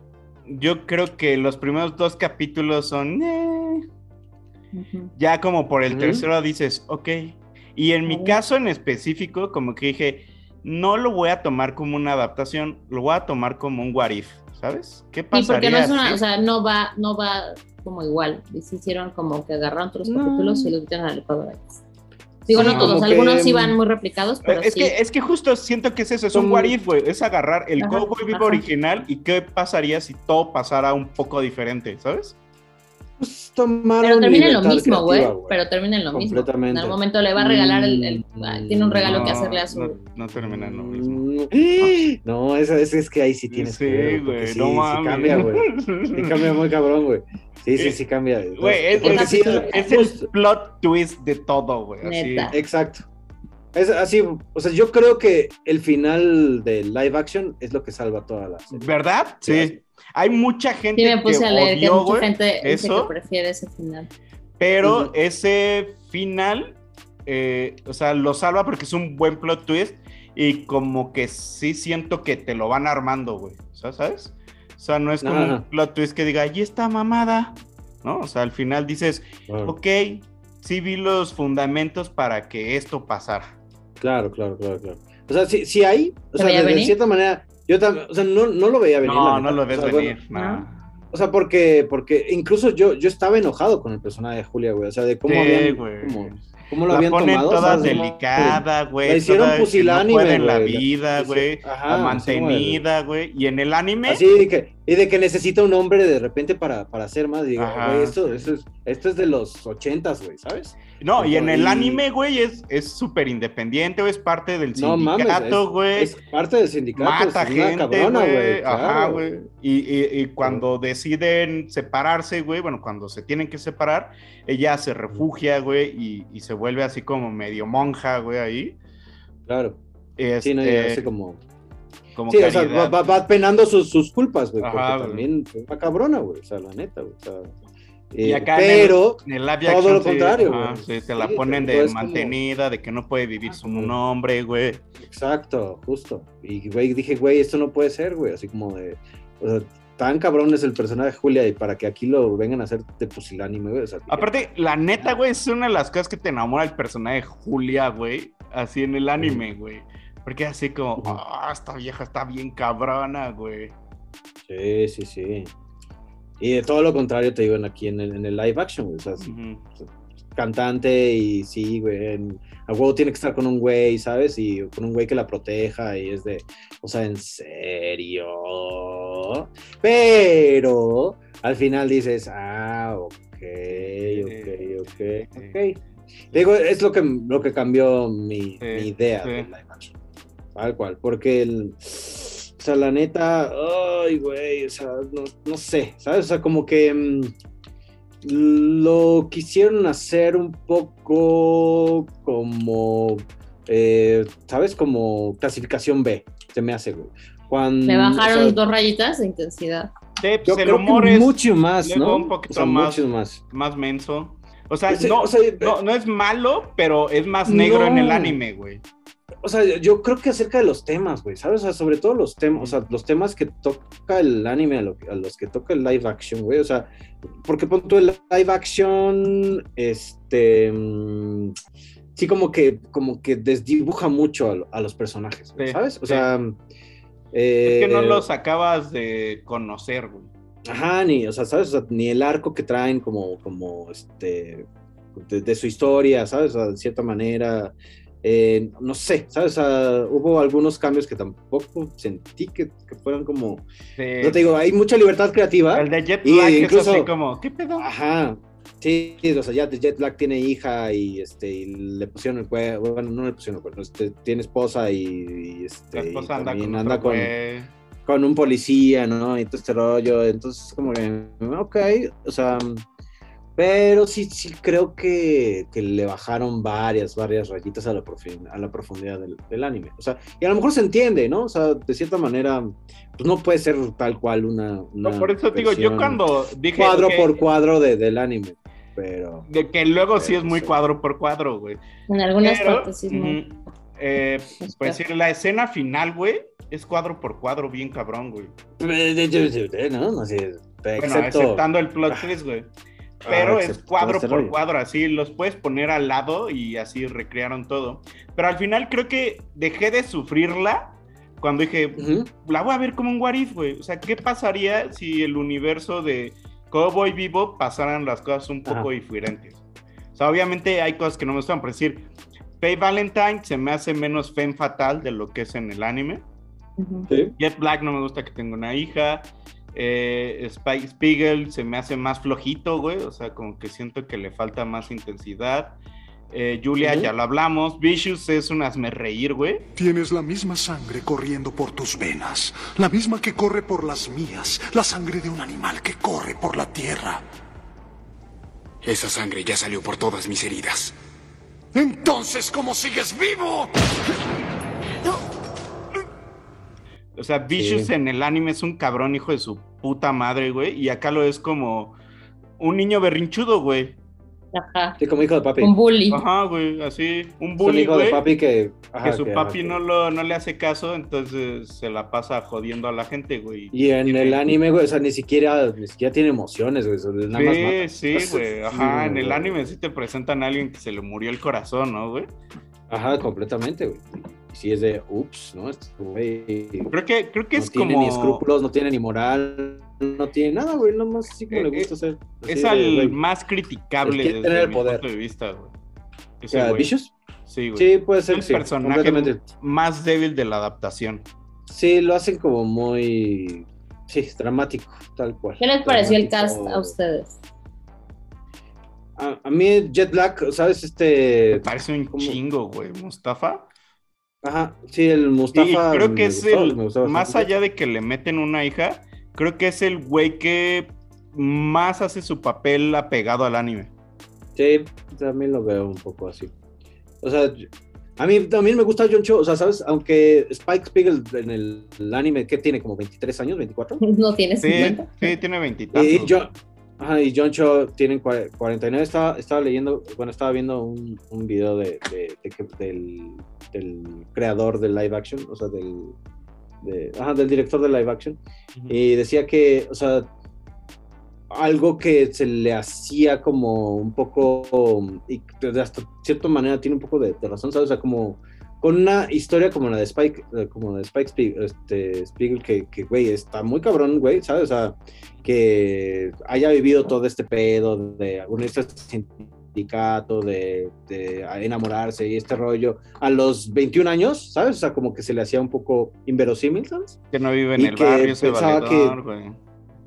yo creo que los primeros dos capítulos son, eh, ya como por el tercero dices, ok. Y en mi caso en específico, como que dije, no lo voy a tomar como una adaptación, lo voy a tomar como un what if, ¿sabes? ¿Qué Sí, pasaría? porque no es una, si- o sea, no va, no va como igual. Y se hicieron como que agarraron otros No. capítulos y los metieron al licuadora. Digo, Sí, no todos, algunos que, sí van mm, muy replicados, pero es, sí. que, es que justo siento que es eso, es un what if, güey. Es agarrar el Ajá, Cowboy Vivo original y qué pasaría si todo pasara un poco diferente, ¿sabes? Pues tomaron Pero termina en lo mismo, güey. Pero termina en lo mismo. En algún momento le va a regalar el. el- tiene un regalo que hacerle a su. No, no termina en lo mismo. Mm, No, eso, eso es que ahí sí tienes Sí, que ver, porque güey, sí, no sí mames. cambia, güey. Sí cambia muy cabrón, güey. Sí, sí, Eh, sí cambia. Güey, es, es- sí, es el plot twist de todo, güey. Exacto. Es así, o sea, yo creo que el final del live action es lo que salva toda la serie. ¿Verdad? Sí. Hay mucha gente Sí, me puse que a leer que odió, mucha güey, gente dice eso. que prefiere ese final. pero ese final, eh, o sea, lo salva porque es un buen plot twist y como que sí siento que te lo van armando, güey. O sea, ¿sabes? O sea, no es como un plot twist que diga, allí está mamada, ¿no? O sea, al final dices, Claro, ok, sí vi los fundamentos para que esto pasara. claro, claro, claro. claro. O sea, sí, sí hay, o ¿Se sea, de, cierta manera, yo también, o sea, no, no lo veía venir. No, no lo ves O sea, bueno, venir. no. O sea, porque, porque incluso yo, yo estaba enojado con el personaje de Julia, güey. O sea, de cómo Sí, habían, güey. cómo, cómo lo La habían ponen tomado. toda ¿sabes? delicada, güey. La hicieron pusilánime, no puede en la güey. vida, güey. Ajá, mantenida, güey. Y en el anime, Así de que, y de que necesita un hombre de repente para, para hacer más. Digo, Ajá. güey, esto, esto, es, esto es de los ochentas, güey, ¿sabes? No, y en el y- anime, güey, es es súper independiente, güey. Es parte del sindicato, es, güey. es parte del sindicato. Mata es gente, güey. Ajá, claro. güey. Y, y- y cuando deciden separarse, güey, bueno, cuando se tienen que separar, ella se refugia, güey, y, y se vuelve así como medio monja, güey, ahí. Claro. Sí, no, Este, así como. como Sí, o sea, va, va- va penando sus, sus culpas, güey. Porque también fue una cabrona, güey. O sea, la neta, güey. o sea, Y eh, acá en el- pero. En el Todo action, lo contrario, sí, te la Sí, ponen de como- mantenida, de que no puede vivir sin un Ujú. hombre, güey. Exacto, justo. Y, güey, dije, güey, esto no puede ser, güey. Así como de. O sea, tan cabrón es el personaje de Julia y para que aquí lo vengan a hacer de pusilánime, güey. O sea, Aparte, la neta, güey, es una de las cosas que te enamora el personaje de Julia, güey. Así en el anime, güey. Porque así como, ah, esta vieja está bien cabrona, güey. Sí, sí, sí. Y de todo lo contrario te digo en aquí en el, en el live action, güey. O sea, sí, Ujú. cantante y sí, güey. en- A huevo tiene que estar con un güey, ¿sabes? Y con un güey que la proteja y es de, o sea, en serio. Pero al final dices, ah, ok, ok, ok, ok. Digo, es lo que, lo que cambió mi, Sí, mi idea sí. del live action. Tal cual, porque el. O sea, la neta, ay, güey, o sea, no, no sé, ¿sabes? O sea, como que mm, lo quisieron hacer un poco como, eh, ¿sabes? Como clasificación B, se me hace, güey. Cuando, Le bajaron o sea, dos rayitas de intensidad. Sí, pues Yo el creo humor que es mucho más, ¿no? un poquito o sea, más. mucho más. más menso. O sea, Ese- no, o sea, no, no es malo, pero es más negro en el No. anime, güey. O sea, yo creo que acerca de los temas, güey, ¿sabes? O sea, sobre todo los temas, o sea, los temas que toca el anime a, lo- a los que toca el live action, güey, o sea, porque pon tú el live action, este, mm, sí como que, como que desdibuja mucho a, lo- a los personajes, güey, Sí, ¿sabes? O sí. sea, Es que no eh, los acabas de conocer, güey. Ajá, ni, o sea, ¿sabes? O sea, ni el arco que traen como, como, este, de, de su historia, ¿sabes? O sea, de cierta manera, eh, no sé, ¿sabes? Hubo algunos cambios que tampoco sentí que, que fueran como... No te digo, hay mucha libertad creativa. El de Jet y Black incluso- es así como, ¿qué pedo? Ajá. Sí, o sea, ya Jet Black tiene hija y este y le pusieron el cuerno, bueno, no le pusieron el cuerno, este, tiene esposa y, y, este, La y esposa anda también con anda con, con un policía, ¿no? Y todo este rollo, entonces como que, ok, o sea, pero sí, sí creo que, que le bajaron varias, varias rayitas a la, profin- a la profundidad del, del anime. O sea, y a lo mejor se entiende, ¿no? O sea, de cierta manera, pues no puede ser tal cual una... una No, por eso digo, yo cuando dije Cuadro por cuadro de, del anime, pero... de que luego sí es muy sí. cuadro por cuadro, güey. En algunas Pero, partes sí es muy... ujú, eh, pues decir, la escena final, güey, es cuadro por cuadro, bien cabrón, güey. ¿no? No sé, Bueno, excepto... exceptando el plot [laughs] twist, güey. Pero Ah, es cuadro por rollo. cuadro, así los puedes poner al lado y así recrearon todo. Pero al final creo que dejé de sufrirla cuando dije, Ujú. la voy a ver como un what if, güey. O sea, ¿qué pasaría si el universo de Cowboy Vivo pasaran las cosas un poco Ajá. diferentes? O sea, obviamente hay cosas que no me gustan, por decir, Faye Valentine se me hace menos femme fatal de lo que es en el anime. Ujú. Sí. Jet Black no me gusta que tenga una hija. Eh, Spike Spiegel se me hace más flojito, güey. O sea, como que siento que le falta más intensidad. Eh, Julia, ya lo hablamos. Vicious es un hazme reír, güey. Tienes la misma sangre corriendo por tus venas, la misma que corre por las mías, la sangre de un animal que corre por la tierra. Esa sangre ya salió por todas mis heridas. Entonces, ¿cómo sigues vivo? O sea, Vicious Sí. en el anime es un cabrón hijo de su puta madre, güey. Y acá lo es como un niño berrinchudo, güey. Ajá. Sí, como hijo de papi. Un bully. Ajá, güey, así. Un Es un bully, hijo de papi que... Que ajá, su que- papi ajá, no, lo, no le hace caso, entonces se la pasa jodiendo a la gente, güey. Y en el anime, güey, o sea, ni siquiera, ni siquiera tiene emociones, güey. más mata. Sí, [laughs] sí, güey. Ajá, en el anime sí te presentan a alguien que se le murió el corazón, ¿no, güey? Ajá, completamente, güey. Y sí es de, ups, ¿no? Este güey Creo que, creo que no es tiene como... ni escrúpulos, no tiene ni moral, no tiene nada, güey. Nomás así como Eh, le gusta hacer. Es al más criticable desde tener el mi poder. punto de vista, güey. O Ese sea, güey. ¿Vicious? Sí, güey. Sí, puede ser, el sí, personaje más débil de la adaptación. Sí, lo hacen como muy, sí, dramático, tal cual. ¿Qué les pareció el cast a ustedes? A, a mí Jet Black, ¿sabes? Este, Parece un ¿Cómo? chingo, güey. Mustafa. Ajá, sí, el Y Mustafa. creo me que es gustó, el, gustó más allá de que le meten una hija, creo que es el güey que más hace su papel apegado al anime. Sí, también lo veo un poco así. O sea, a mí también me gusta John Cho, o sea, ¿sabes? Aunque Spike Spiegel en el, el anime, ¿qué tiene? ¿Como 23 años, 24? [laughs] ¿No tienes Sí, 50? sí, tiene veintitantos. Y, John, ajá, y John Cho tienen cua- 49. Estaba, estaba leyendo, bueno, estaba viendo un, un video de, de- de del, del creador del live action, o sea, del, de- ajá, del director de live action. Ujú. Y decía que, o sea, algo que se le hacía como un poco, y de hasta cierta manera tiene un poco de razón, ¿sabes? O sea, como con una historia como la de Spike, eh, como la de Spike Spiegel, este, Spiegel que, que, güey, está muy cabrón, güey, ¿sabes? O sea, que haya vivido todo este pedo de unirse a este sindicato, de, de enamorarse y este rollo a los 21 años, ¿sabes? O sea, como que se le hacía un poco inverosímil, ¿sabes? Que no vive en y el que barrio, ese pensaba valedor, que- güey.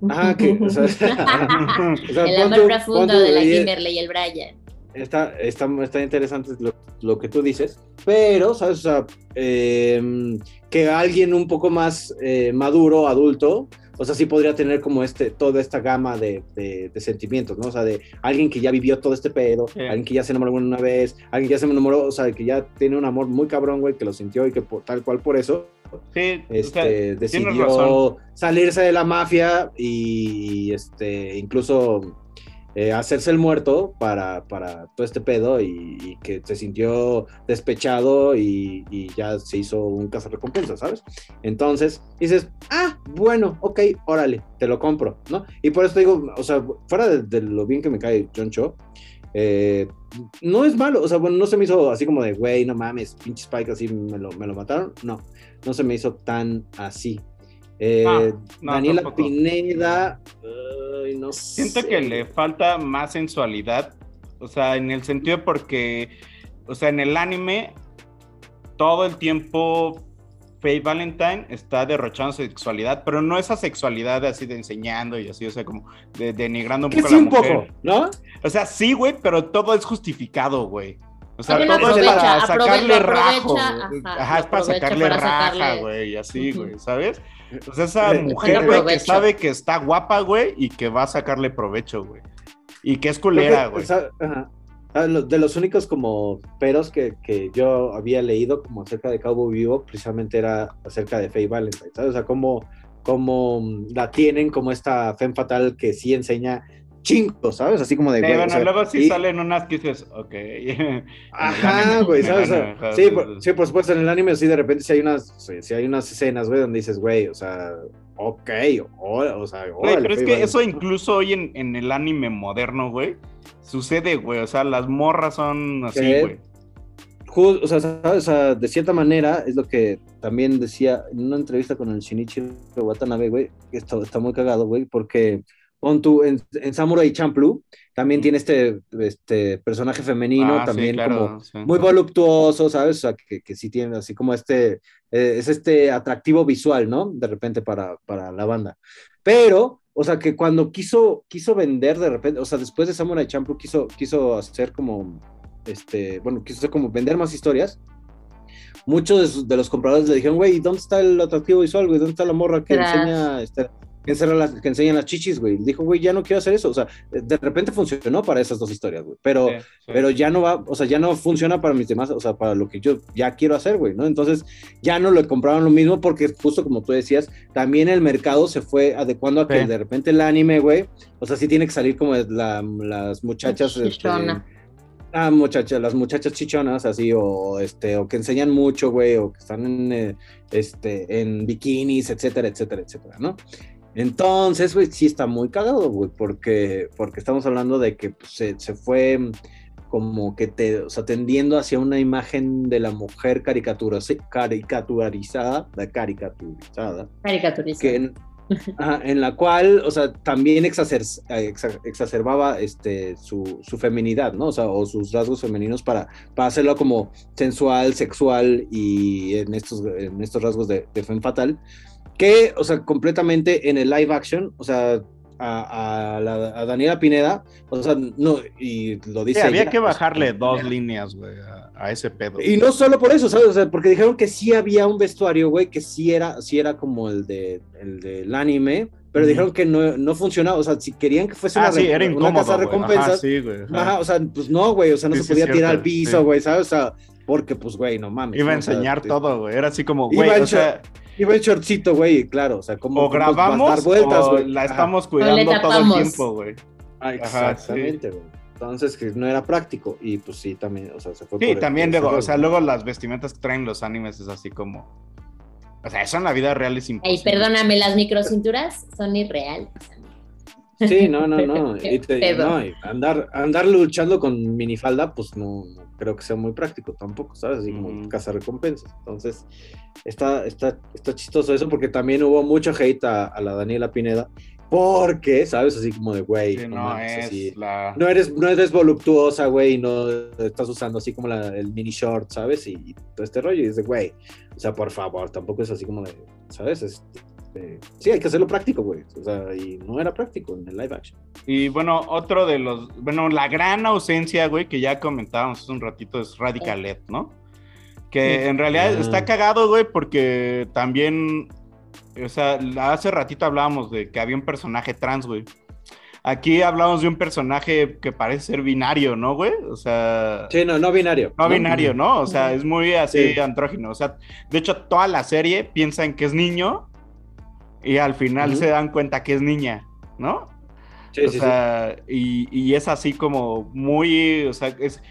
Ajá, que, o sea, [laughs] o sea, el amor profundo de la Kimberly y el Brian. Está, está, está interesante lo, lo que tú dices, pero, ¿sabes? O sea, eh, que alguien un poco más eh, maduro, adulto, o sea, sí podría tener como este, toda esta gama de, de- de sentimientos, ¿no? O sea, de alguien que ya vivió todo este pedo, Sí. alguien que ya se enamoró una vez, alguien que ya se enamoró, o sea, que ya tiene un amor muy cabrón, güey, que lo sintió y que por, tal cual por eso Sí, o sea, este, decidió razón. salirse de la mafia y este, incluso eh, hacerse el muerto para, para todo este pedo y, y que se sintió despechado y, y ya se hizo un cazarrecompensa, ¿sabes? Entonces dices, ah, bueno, ok, órale, te lo compro, ¿no? Y por eso te digo, o sea, fuera de, de lo bien que me cae John Cho, eh, no es malo, o sea, bueno, no se me hizo así como de, güey, no mames, pinche Spike, así me lo, me lo mataron, no, no se me hizo tan así. Eh, Ah, no, Daniela tampoco. Pineda, no Siento sé. que le falta más sensualidad. O sea, en el sentido porque, o sea, en el anime todo el tiempo Faye Valentine está derrochando sexualidad, pero no esa sexualidad así de enseñando y así, o sea, como de, denigrando un poco a la un mujer. poco, ¿no? O sea, sí, güey, pero todo es justificado, güey. O sea, También todo es aprovecha, para sacarle rajo. ajá, Ajá, es para sacarle para raja, güey, así, Ujú. güey, ¿sabes? Sea, esa mujer, güey, que sabe que está guapa, güey, y que va a sacarle provecho, güey. Y que es culera, güey. Ah, De los únicos como peros que, que yo había leído como acerca de Cowboy Vivo, precisamente era acerca de Faye Valentine, ¿sabes? O sea, cómo, cómo la tienen como esta femme fatal que sí enseña chingo, ¿sabes? Así como de... Sí, güey, bueno, sea, luego sí y- salen unas que dices, ok. [laughs] Ajá, güey, ¿sabes? Sí, por, sí, por supuesto, en el anime sí de repente sí hay unas, sí, sí hay unas escenas, güey, donde dices, güey, o sea, ok, o, o sea, Güey, pero es que eso incluso hoy en, en el anime moderno, güey, sucede, güey. O sea, las morras son así, ¿Qué? güey. O sea, ¿sabes? O sea, de cierta manera es lo que también decía en una entrevista con el Shinichi Watanabe, güey, que está, está muy cagado, güey, porque pon tú, en, en Samurai Champloo también tiene este, este personaje femenino, Ah, sí, también claro, como sí. muy voluptuoso, ¿sabes? O sea, que, que sí tiene así como este, eh, es este atractivo visual, ¿no? De repente para, para la banda. Pero, o sea, que cuando quiso, quiso vender de repente, o sea, después de Samurai Champloo quiso, quiso hacer como, este, bueno, quiso hacer como vender más historias. Muchos de, sus- de los compradores le dijeron, güey, ¿dónde está el atractivo visual, güey? ¿Dónde está la morra que Tras. enseña, este, que, enseña las, que enseña las chichis, güey? Dijo, güey, ya no quiero hacer eso. O sea, de repente funcionó para esas dos historias, güey. Pero, Sí, sí. pero ya no va, o sea, ya no funciona para mis demás, o sea, para lo que yo ya quiero hacer, güey, ¿no? Entonces ya no le compraron lo mismo porque justo como tú decías, también el mercado se fue adecuando a que Sí. de repente el anime, güey, o sea, sí tiene que salir como la- las muchachas, este, ah, muchachas, las muchachas chichonas, así, o este, o que enseñan mucho, güey, o que están en, eh, este, en bikinis, etcétera, etcétera, etcétera, ¿no? Entonces, güey, sí está muy cagado, güey, porque, porque estamos hablando de que pues, se, se fue como que te, o sea, tendiendo hacia una imagen de la mujer caricatura, caricaturizada, caricaturizada, Caricaturista. que en, ajá, en la cual, o sea, también exacer- exa- exacerbaba este, su, su feminidad, ¿no? O sea, o sus rasgos femeninos para, para hacerlo como sensual, sexual y en estos, en estos rasgos de, de femme fatal, que, o sea, completamente en el live action, o sea, a, a la- a Daniela Pineda, o sea, no, y lo Sí, dice había ella, que o sea, bajarle dos líneas, güey, a, a ese pedo. y no solo por eso, ¿sabes? O sea, porque dijeron que sí había un vestuario, güey, que sí era, sí era como el, de, el del anime, pero dijeron que no, no funcionaba. O sea, si querían que fuese Ah, una, sí, una casa de güey. Ajá, recompensas, sí, güey. ajá. ajá, o sea, pues no, güey, o sea, no Sí, se podía tirar al piso, güey, ¿sabes? O sea, porque, pues, güey, no mames. Iba a ¿no? O sea, enseñar todo, güey. Era así como, güey, o sea, Iba en shortcito, güey, claro, o sea, como o grabamos dar vueltas, o güey. la estamos cuidando todo el tiempo, güey. Ah, Ajá, exactamente, güey. Entonces, que no era práctico. Y pues sí, también, o sea, se fue Sí, por- también ese luego, o sea, luego las vestimentas que traen los animes es así como... O sea, eso en la vida real es Ey, imposible. perdóname, las microcinturas son irreales. Sí, no, no, [laughs] no. Qué Y te- pedo. no, y andar, andar luchando con minifalda, pues no, no creo que sea muy práctico tampoco, ¿sabes? Así como Ujú. cazar recompensas. Entonces, está, está, está chistoso eso porque también hubo mucho hate a, a la Daniela Pineda. Porque, ¿sabes? Así como de, güey, Sí, no, no es así, la... no eres, no eres voluptuosa, güey, y no estás usando así como la- el mini short, ¿sabes? Y, y todo este rollo. Y dice, güey, o sea, por favor, tampoco es así como de, ¿sabes? Este, sí, hay que hacerlo práctico, güey. O sea, y no era práctico en el live action. Y bueno, otro de los... Bueno, la gran ausencia, güey, que ya comentábamos hace un ratito es Radical Ed, ¿no? Que en realidad Ah. está cagado, güey, porque también... O sea, hace ratito hablábamos de que había un personaje trans, güey. Aquí hablamos de un personaje que parece ser binario, ¿no, güey? O sea... Sí, no, no binario. No binario, ¿no? O sea, es muy así Sí. andrógino. O sea, de hecho, toda la serie piensan que es niño y al final se dan cuenta que es niña, ¿no? Sí, o sí, sí. sea, Y, y es así como muy, o sea, es,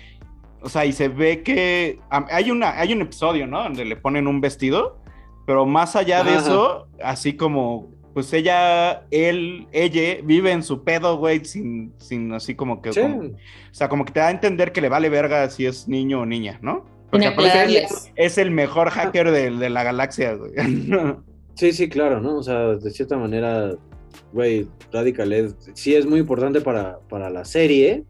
o sea, y se ve que hay una, hay un episodio, ¿no? Donde le ponen un vestido, pero más allá de Ajá. eso, así como, pues ella, él, ella vive en su pedo, güey, sin, sin así como que, Sí. como- o sea, como que te da a entender que le vale verga si es niño o niña, ¿no? Porque es el mejor hacker de, de la galaxia, güey. [laughs] Sí, sí, claro, ¿no? O sea, de cierta manera, güey, Radical Ed sí es muy importante para, para la serie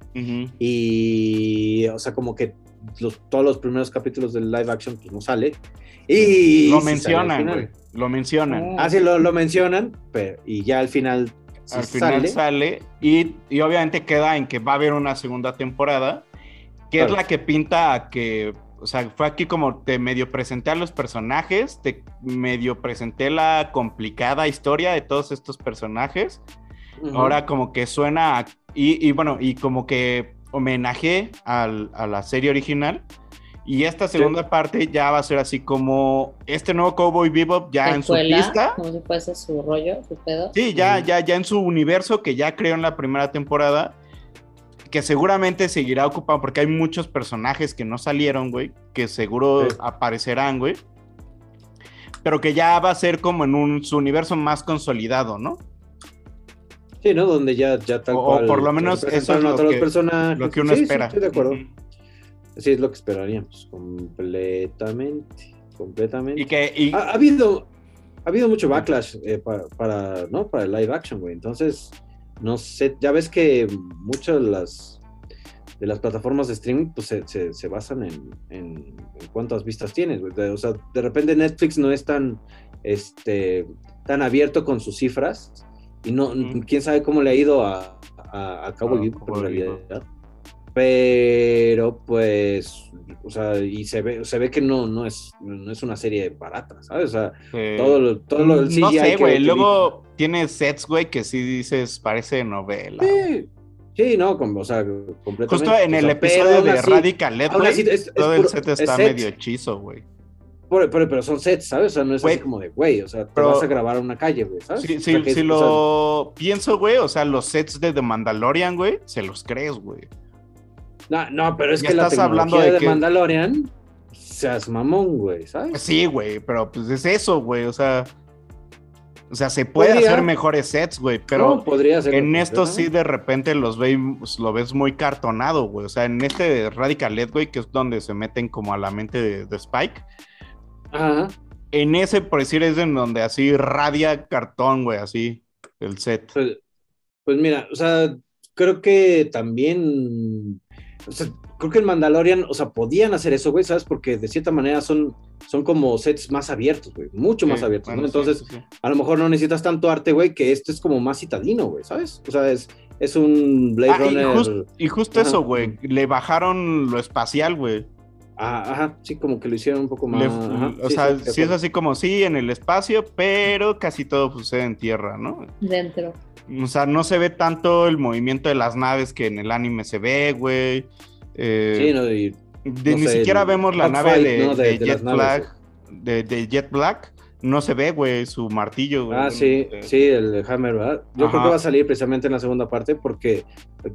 y, o sea, como que los, todos los primeros capítulos del live action pues no sale. Y lo mencionan, güey. Lo mencionan. Ah, sí, lo, lo mencionan, pero, y ya al final sí Al final sale. sale, y, y obviamente queda en que va a haber una segunda temporada, que Claro. es la que pinta a que, o sea, fue aquí como te medio presenté a los personajes, te medio presenté la complicada historia de todos estos personajes. Ujú. Ahora como que suena, a- y, y bueno, y como que homenaje al- a la serie original. Y esta segunda parte ya va a ser así como este nuevo Cowboy Bebop ya en su pista. Como si fuese su rollo, su pedo. Sí, ya, ya, ya en su universo que ya creó en la primera temporada, que seguramente seguirá ocupado porque hay muchos personajes que no salieron, güey, que seguro Sí. aparecerán, güey. Pero que ya va a ser como en un su universo más consolidado, ¿no? Sí, ¿no? Donde ya, ya tal O- cual. por lo menos eso es a lo que- personajes. Lo que uno Sí, sí, espera. estoy de acuerdo. Sí, es lo que esperaríamos. Completamente. Completamente. Y que, y- Ha, ha habido, ha habido mucho backlash eh, para, para, ¿no? para el live action, güey. Entonces, no sé, ya ves que muchas de las, de las plataformas de streaming pues, se, se- se basan en, en- en cuántas vistas tienes, güey. O sea, de repente Netflix no es tan, este, tan abierto con sus cifras y no, quién sabe cómo le ha ido a, a, Bebop en realidad. Pero pues, o sea, y se ve, se ve que no, no es, no es una serie barata, ¿sabes? O sea, todo lo, todo lo del no sé, güey. Luego tiene sets, güey, que sí dices, parece novela. Sí, sí, no, como, o sea, completamente. Justo en o el sea, episodio de así- Radical Led, aún güey, así es- es todo el set es está set. medio hechizo, güey. Pero, pero, pero son sets, ¿sabes? O sea, no es así como de, güey, o sea, te Pero- vas a grabar a una calle, güey, ¿sabes? Sí, O sí, sea, que si es- o sea, lo pienso, güey, o sea, los sets de The Mandalorian, güey, se los crees, güey. No, no, pero es Ya que la estás hablando tecnología de de, que- Mandalorian, seas mamón, güey, ¿sabes? Sí, güey, pero pues es eso, güey, o sea, o sea, se puede Podría. hacer mejores sets, güey, pero No, podría ser. en esto sí de repente los ve, lo ves muy cartonado, güey, o sea, en este de Radical Led, güey, que es donde se meten como a la mente de, de Spike, Ajá. en ese, por decir, es en donde así radia cartón, güey, así, el set. Pues, pues mira, o sea, creo que también, o sea, creo que el Mandalorian, o sea, podían hacer eso, güey, ¿sabes? Porque de cierta manera son, son como sets más abiertos, güey, mucho más abiertos, bueno, ¿no? sí, Entonces, sí, sí. a lo mejor no necesitas tanto arte, güey, que esto es como más citadino, güey, ¿sabes? O sea, es, es un Blade Ah, y, Runner. y justo Ajá. eso, güey, le bajaron lo espacial, güey. Ah, ajá, sí, como que lo hicieron un poco más. Le- ajá, o sí, sea, sí, es así como sí en el espacio, pero casi todo sucede en tierra, ¿no? Dentro. O sea, no se ve tanto el movimiento de las naves que en el anime se ve, güey. Eh, Sí, no, y de- no ni sé, siquiera el vemos la nave de, ¿no? de- de de las Jet Black. De, de Jet Black. No se ve, güey, su martillo, güey. Ah, sí, Eh, sí, el Hammer, ¿verdad? Yo creo que va a salir precisamente en la segunda parte porque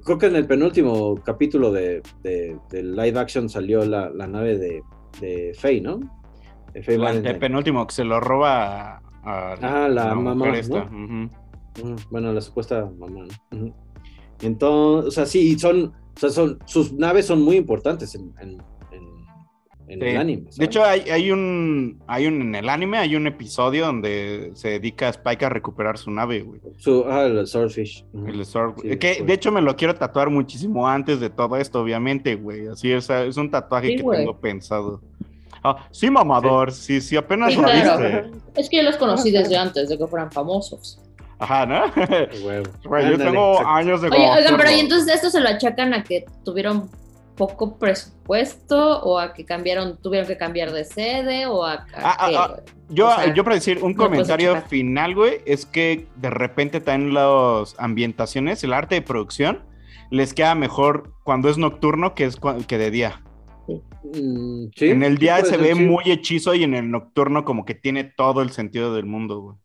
creo que en el penúltimo capítulo de, de, de live action salió la, la nave de, de Faye, ¿no? De Faye la- Valentine. el penúltimo que se lo roba a, Ah, la mujer mamá, esta. ¿no? Ujú, Bueno, la supuesta mamá, ¿no? Entonces, o sea, sí, son, o sea, son, sus naves son muy importantes en, en, en- Sí. el anime. De hecho, hay, hay un, hay un, en el anime hay un episodio donde se dedica a Spike a recuperar su nave, güey. Su, ah, el Swordfish. El Sword- Sí, que de hecho me lo quiero tatuar muchísimo antes de todo esto, obviamente, güey. Así es, es un tatuaje Sí, que güey. tengo pensado. Ah, sí, mamador, sí, sí, apenas Sí, lo claro. viste. Es que yo los conocí desde antes de que fueran famosos. Ajá, ¿no? [laughs] Güey, yo Ándale, tengo exacto. años de Oye, oigan, pero. ¿y entonces esto se lo achacan a que tuvieron poco presupuesto o a que cambiaron, tuvieron que cambiar de sede o a, a Ah, ah, ah? Yo, O sea, yo para decir un no comentario final, güey, es que de repente también las ambientaciones, el arte de producción, les queda mejor cuando es nocturno que es que de día. Mm, sí, en el día se ve sí. muy hechizo y en el nocturno como que tiene todo el sentido del mundo, güey.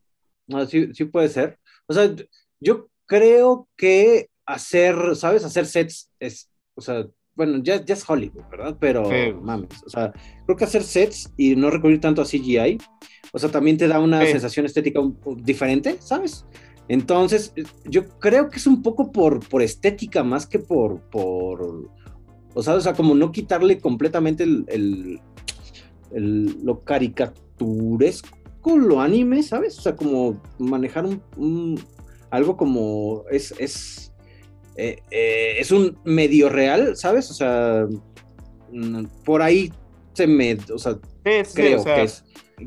Ah, sí, sí puede ser. O sea, yo creo que hacer, ¿sabes? Hacer sets es, o sea, bueno, ya, ya es Hollywood, ¿verdad? Pero, Sí. mames, o sea, creo que hacer sets y no recurrir tanto a CGI, o sea, también te da una Sí. sensación estética un- un- diferente, ¿sabes? Entonces, yo creo que es un poco por, por estética más que por, por, o sea, o sea, como no quitarle completamente el, el- el- lo caricaturesco, lo anime, ¿sabes? O sea, como manejar un, un- algo como es, es, eh, eh, es un medio real, ¿sabes? O sea, mm, por ahí se me, o sea, Sí, sí, creo o sea, que es,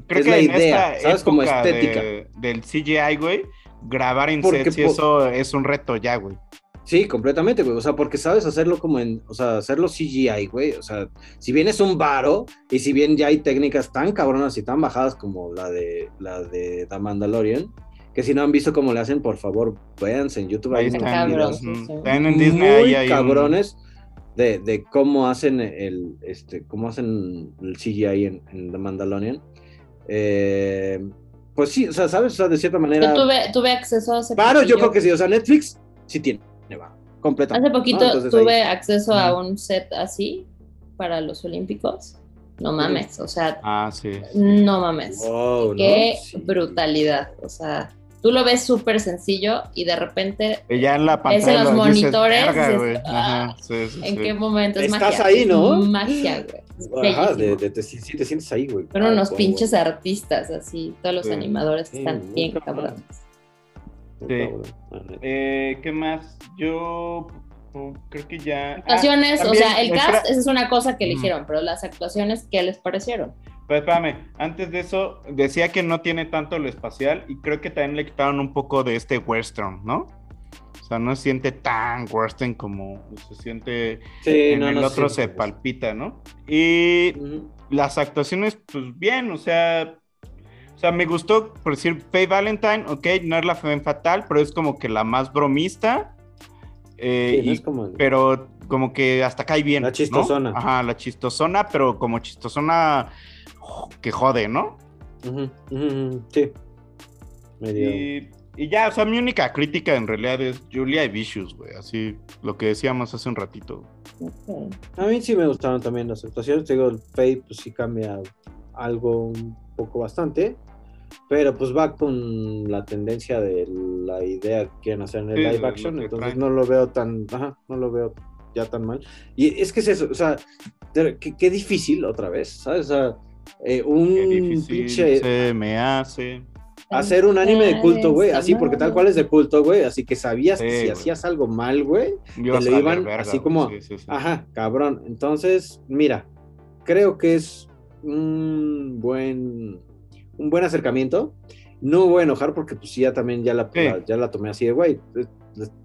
Creo es que la idea, ¿sabes? Como estética. de- del CGI, güey, grabar en Porque sets y po- eso es un reto ya, güey. Sí, completamente, güey. O sea, porque sabes hacerlo como en, o sea, hacerlo CGI, güey. O sea, si bien es un varo y si bien ya hay técnicas tan cabronas y tan bajadas como la de la de The Mandalorian, que si no han visto cómo le hacen, por favor, véanse en YouTube. Ahí están, videos ujú. También en Disney muy ahí hay un- cabrones de, de cómo hacen el, este, cómo hacen el CGI en, en The Mandalorian. Eh, pues sí, o sea, sabes, o sea, de cierta manera. Yo tuve, tuve acceso hace Claro, yo creo que sí. O sea, Netflix sí tiene, va, completamente. Hace poquito ¿no? Entonces, tuve ahí- acceso a un set así para los Olímpicos. No mames, o sea, Ah, sí. no mames. Wow, ¿no? Qué Sí. brutalidad. O sea, tú lo ves súper sencillo y de repente Y ya en la ves pantalla en los lo dices, monitores. "Verga, dices, güey". "Ah, Ajá, sí, sí, ¿En sí. qué momento es Estás magia? ahí, es ¿no? Magia, güey. Es Ajá, de, de- de- sí, te sientes ahí, güey. Fueron unos pinches artistas, así. Todos los Sí. animadores Sí, están bien cabrón. cabrones. Sí. Eh, ¿Qué más? Yo oh, creo que ya. Ah, Actuaciones, o sea, el espera- cast, esa es una cosa que eligieron, pero las actuaciones, ¿qué les parecieron? Pues espérame, antes de eso, decía que no tiene tanto lo espacial y creo que también le quitaron un poco de este western, ¿no? O sea, no se siente tan western como se siente Sí, en no, el no otro siento, se palpita, ¿no? Y las actuaciones, pues bien, o sea, o sea, me gustó, por decir, Faye Valentine, ok, no es la Femme Fatal, pero es como que la más bromista. eh, Sí, no y- es como- pero como que hasta cae bien. La ¿no? chistosona. Ajá, la chistosona, pero como chistosona que jode, ¿no? Sí. Medio. Y, y ya, o sea, mi única crítica en realidad es Julia y Vicious, güey, así lo que decíamos hace un ratito. A mí sí me gustaron también las actuaciones. Te digo, el Faye pues sí cambia algo un poco bastante. Pero pues va con la tendencia de la idea que quieren hacer en el Sí, live action. Entonces traen. no lo veo tan. Ajá, no lo veo ya tan mal. Y es que es eso, o sea, qué, qué difícil otra vez, ¿sabes? O sea, eh, un Qué difícil pinche. se me hace. Hacer un anime de culto, güey, así porque tal cual es de culto, güey, así que sabías que si hacías algo mal, güey, te lo iban verga, así como, sí, sí, sí. ajá, cabrón. Entonces, mira, creo que es un buen, un buen acercamiento. No me voy a enojar porque pues ya también ya la, Sí. la- ya la tomé así de, güey,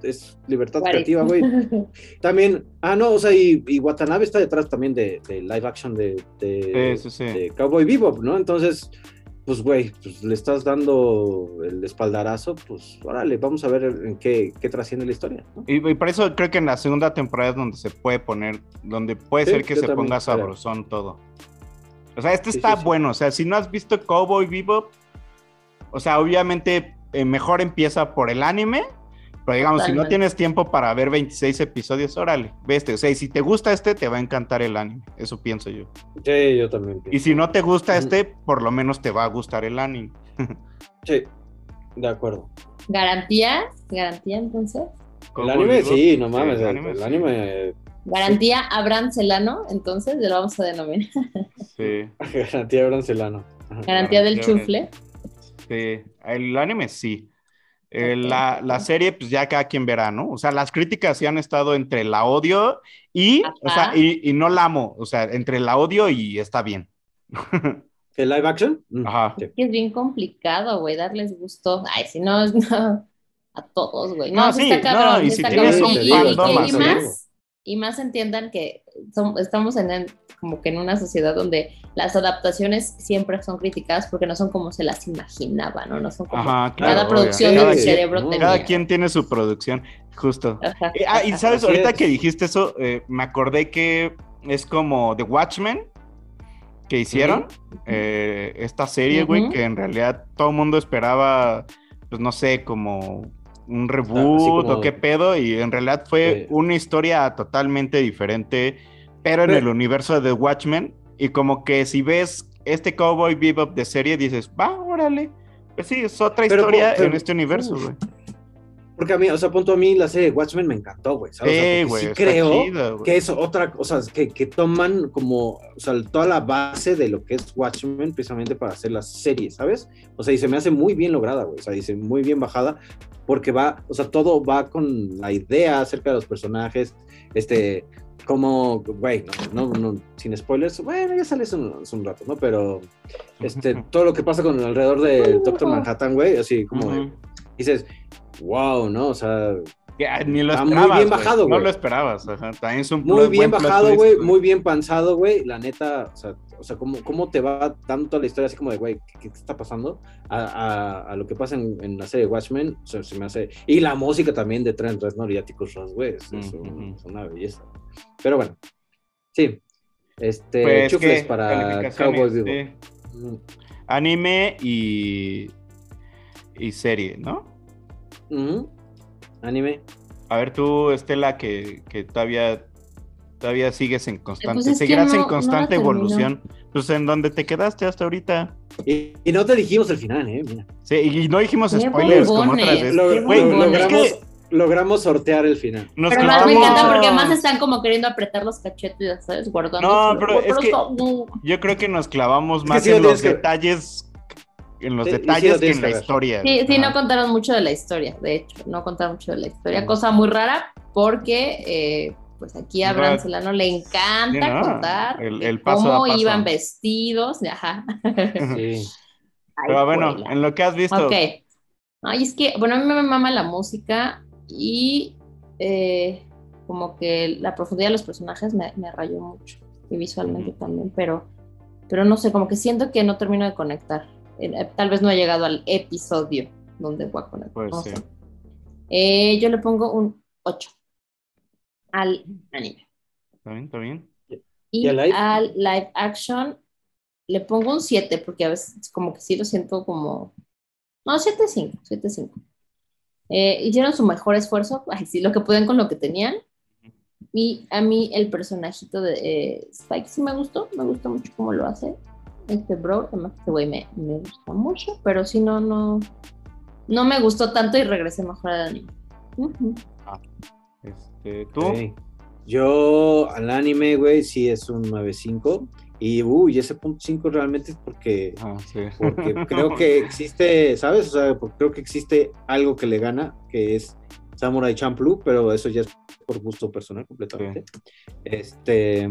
es, libertad creativa, güey. [laughs] También, ah, no, o sea, y, y Watanabe está detrás también de, de live action de, de, Sí, sí, sí. de Cowboy Bebop, ¿no? Entonces, pues, güey, pues le estás dando el espaldarazo, pues, órale, vamos a ver en qué, qué trasciende la historia, ¿no? Y, y por eso creo que en la segunda temporada es donde se puede poner, donde puede Sí, ser que se también ponga sabrosón todo. O sea, este Sí, está sí, sí. bueno. O sea, si no has visto Cowboy Bebop, o sea, obviamente eh, mejor empieza por el anime. Pero digamos, si no tienes tiempo para ver 26 episodios, órale, ve este. O sea, y si te gusta este, te va a encantar el anime. Eso pienso yo. Sí, yo también. Y si no te gusta este, por lo menos te va a gustar el anime. [laughs] Sí, de acuerdo. ¿Garantía? ¿Garantía entonces? El anime, sí, no mames, el el, anime, el sí. anime, ¿Garantía Abraham Celano? Entonces, lo vamos a denominar. Sí. [laughs] garantía brancelano. Ajá. Garantía del Garantía chufle. Sí, el anime sí. Eh, la, la serie, pues ya cada quien verá, ¿no? O sea, las críticas sí han estado entre la odio y, o sea, Ajá. y, y no la amo, o sea, entre la odio y está bien. ¿El live action? Mm, Ajá. sí. Que es bien complicado, güey, darles gusto. Ay, si no, [laughs] no. A todos, güey. No, No, sí está cabrón. no, y si está tienes cabrón. un Y- y- fandom y, y así. más, y más entiendan que estamos en el- como que en una sociedad donde las adaptaciones siempre son criticadas porque no son como se las imaginaban, ¿no? No son como Ajá, claro. cada obvio. producción Cada del cerebro tenía. Cada quien tiene su producción, justo. Ajá, Eh, ah, y sabes, ahorita es. que dijiste eso, eh, me acordé que es como The Watchmen que hicieron, eh, esta serie, güey, que en realidad todo el mundo esperaba, pues no sé, como un reboot como- o qué pedo, y en realidad fue Sí. una historia totalmente diferente, pero en Pero- el universo de Watchmen, y como que si ves este Cowboy Bebop de serie, dices, va, órale. Pues sí, es otra Pero, historia pero- en este universo, güey. Porque a mí, o sea, punto a mí la serie de Watchmen me encantó, güey. ¿sabes? O sea, Sí, sí creo güey. que es otra cosa, que, que toman como, o sea, toda la base de lo que es Watchmen precisamente para hacer las series, ¿sabes? O sea, y se me hace muy bien lograda, güey. O sea, dice muy bien bajada, porque va, o sea, todo va con la idea acerca de los personajes, este, como, güey, no, no, no, sin spoilers, bueno, ya sale hace un, hace un rato, ¿no? Pero este, todo lo que pasa con alrededor del Doctor Manhattan, güey, así como de- dices, wow, ¿no? O sea, Que, ah, Ni lo Está esperabas. muy bien güey. bajado, No güey. lo esperabas. Ajá. También es un muy bien bajado, güey, muy bien pensado, güey. La neta, o sea, o sea ¿cómo, ¿cómo te va tanto la historia así como de, güey, ¿qué, qué está pasando? A, a- a lo que pasa en, en la serie Watchmen, o sea, se me hace... Y la música también de Trent Reznor y Atticus Ross, güey, es, es un- es una belleza. Pero bueno, sí. Este, Pues, chufles para Calificaciones, Cowboy Vivo. sí. Mm. Anime y. y serie, ¿no? Ujú. Anime. A ver, tú, Estela, que, que todavía. Todavía sigues en constante. Pues es que seguirás no- en constante evolución. Pues en donde te quedaste hasta ahorita. Y, y no te dijimos el final, ¿eh? Mira. Sí, y no dijimos Qué spoilers como otras veces. Lo- logramos, es logramos sortear el final. Nos Pero más me encanta porque más están como queriendo apretar los cachetes, ¿sabes? Guardando. No, pero es que-. Yo creo que nos clavamos que más sí lo en los que- detalles. En los Sí, sí lo detalles que tienes en que la ver. historia. Sí, sí, no contaron mucho de la historia, de hecho, no contaron mucho de la historia. Cosa muy rara porque, eh, pues aquí a No. Bran Solano le encanta Sí, no, contar el- de el paso cómo a paso. iban vestidos, ajá. Sí. Ay, Pero bueno, en lo que has visto. Ok. Ay, es que, bueno, a mí me mama la música y eh, como que la profundidad de los personajes me, me rayó mucho. Y visualmente también, pero, pero no sé, como que siento que no termino de conectar. Eh, eh, tal vez no he llegado al episodio donde conectar. Pues no sí. Eh, yo le pongo un 8 al anime. Está bien, está bien. Y, ¿Y al live? al live action le pongo un 7 porque a veces como que sí lo siento como... No, 7-5, 7-5. Eh, hicieron su mejor esfuerzo, [laughs] ay, sí, lo que pueden con lo que tenían. Y a mí el personajito de eh, Spike sí me gustó, me gustó mucho cómo lo hace. Este bro, además este güey me, me gusta mucho, pero sí no, no, no me gustó tanto y regresé mejor al anime. Ujú. Este, ¿Tú? Yo al anime, güey, sí es un 9.5. Y, uy, ese punto 5 realmente es porque, Ah, sí. porque [laughs] creo que existe, ¿sabes? O sea, porque creo que existe algo que le gana, que es Samurai Champloo, pero eso ya es por gusto personal completamente. Este.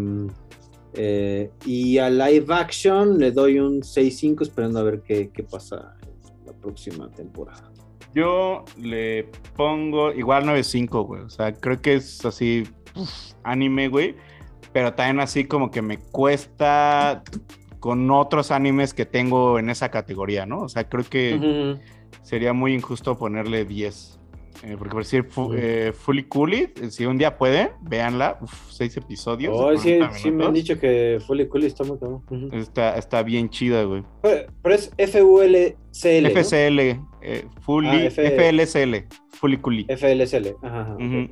Eh, y a live action le doy un 6.5 esperando a ver qué, qué pasa en la próxima temporada. Yo le pongo igual 9.5, güey. O sea, creo que es así uf, anime, güey. Pero también así como que me cuesta con otros animes que tengo en esa categoría, ¿no? O sea, creo que sería muy injusto ponerle 10. Eh, porque por decir, fu- eh, Fully Cooley, eh, si un día pueden, véanla. Uf, seis episodios. Oh, sí, 40 sí me han dicho que Fully Cooley está muy cabrón. Está, está bien chida, güey. Pero, pero es FULCL. ¿no? FCL, eh, Fully, Ah, F- FLCL, Fully Cooley. FLSL. Ajá, ajá, ok. Ujú.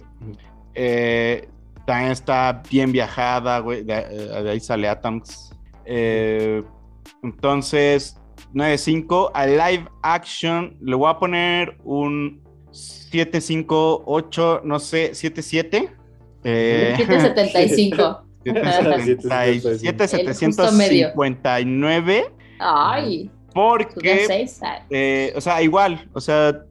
Eh, también está bien viajada, güey. De, de ahí sale Atoms. Entonces, 9.5. A live action le voy a poner un 7.5, 8, no sé, 7.7. Eh, 775. 7.7, [laughs] El justo medio. 7.759. Ay, Porque, eh, o sea, igual, o sea,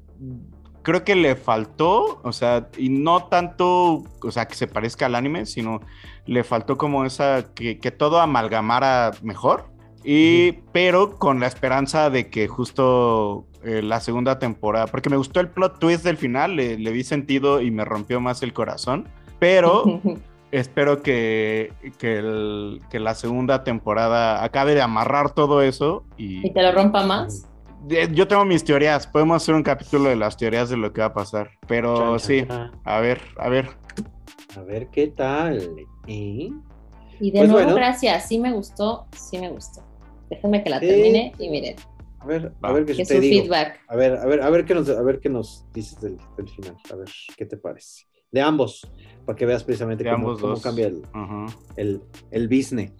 creo que le faltó, o sea, y no tanto, o sea, que se parezca al anime, sino le faltó como esa, que, que todo amalgamara mejor. Y, pero con la esperanza de que justo eh, la segunda temporada, porque me gustó el plot twist del final, le, le vi sentido y me rompió más el corazón, pero [laughs] espero que, que, el- que la segunda temporada acabe de amarrar todo eso y, Y te lo rompa más. Yo tengo mis teorías, podemos hacer un capítulo de las teorías de lo que va a pasar, pero Chan, chan, sí, chan. a ver, a ver. A ver qué tal. ¿eh? Y de Pues nuevo, bueno. gracias. Sí me gustó, sí me gustó. Déjenme que la Sí. termine y miren, A ver, a ver qué que te su digo. feedback. A ver, a ver, a ver qué nos, a ver qué nos dices del, del final. A ver, ¿qué te parece? De ambos, para que veas precisamente cómo, ambos cómo cambia el, Ajá. el, el business.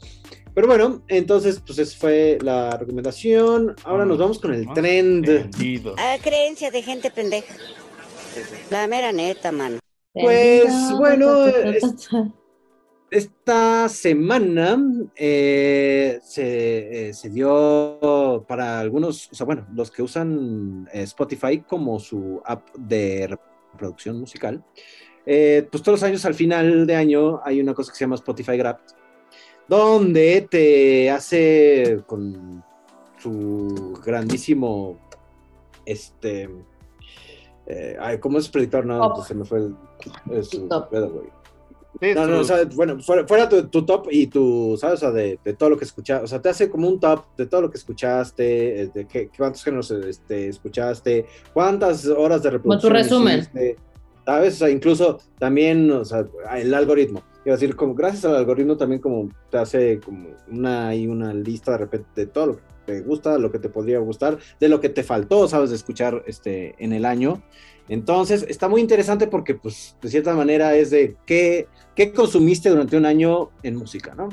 Pero bueno, entonces, pues esa fue la recomendación. Ahora nos vamos con el Vamos. trend. Vendido. Ah, creencia de gente pendeja. La mera neta, mano. Pues, bueno, [laughs] es-. Esta semana eh, se, eh, se dio para algunos, o sea, bueno, los que usan eh, Spotify como su app de reproducción musical, eh, pues todos los años al final de año hay una cosa que se llama Spotify Wrapped, donde te hace con su grandísimo, este, ay, ¿cómo es predictor? No, pues se me fue el, el su güey. no, no, o sea, bueno, fuera, fuera tu, tu, top y tu, ¿sabes? O sea, de, de, todo lo que escuchaste, o sea, te hace como un top de todo lo que escuchaste, de qué, cuántos géneros este, escuchaste, cuántas horas de reproducción. Con tu resumen. Hiciste, ¿Sabes? O sea, incluso también, o sea, el algoritmo. Quiero decir, como gracias al algoritmo también como te hace como una y una lista de repente de todo lo que te gusta, lo que te podría gustar, de lo que te faltó, sabes, de escuchar este en el año. Entonces, está muy interesante porque, pues, de cierta manera es de qué, qué consumiste durante un año en música, ¿no?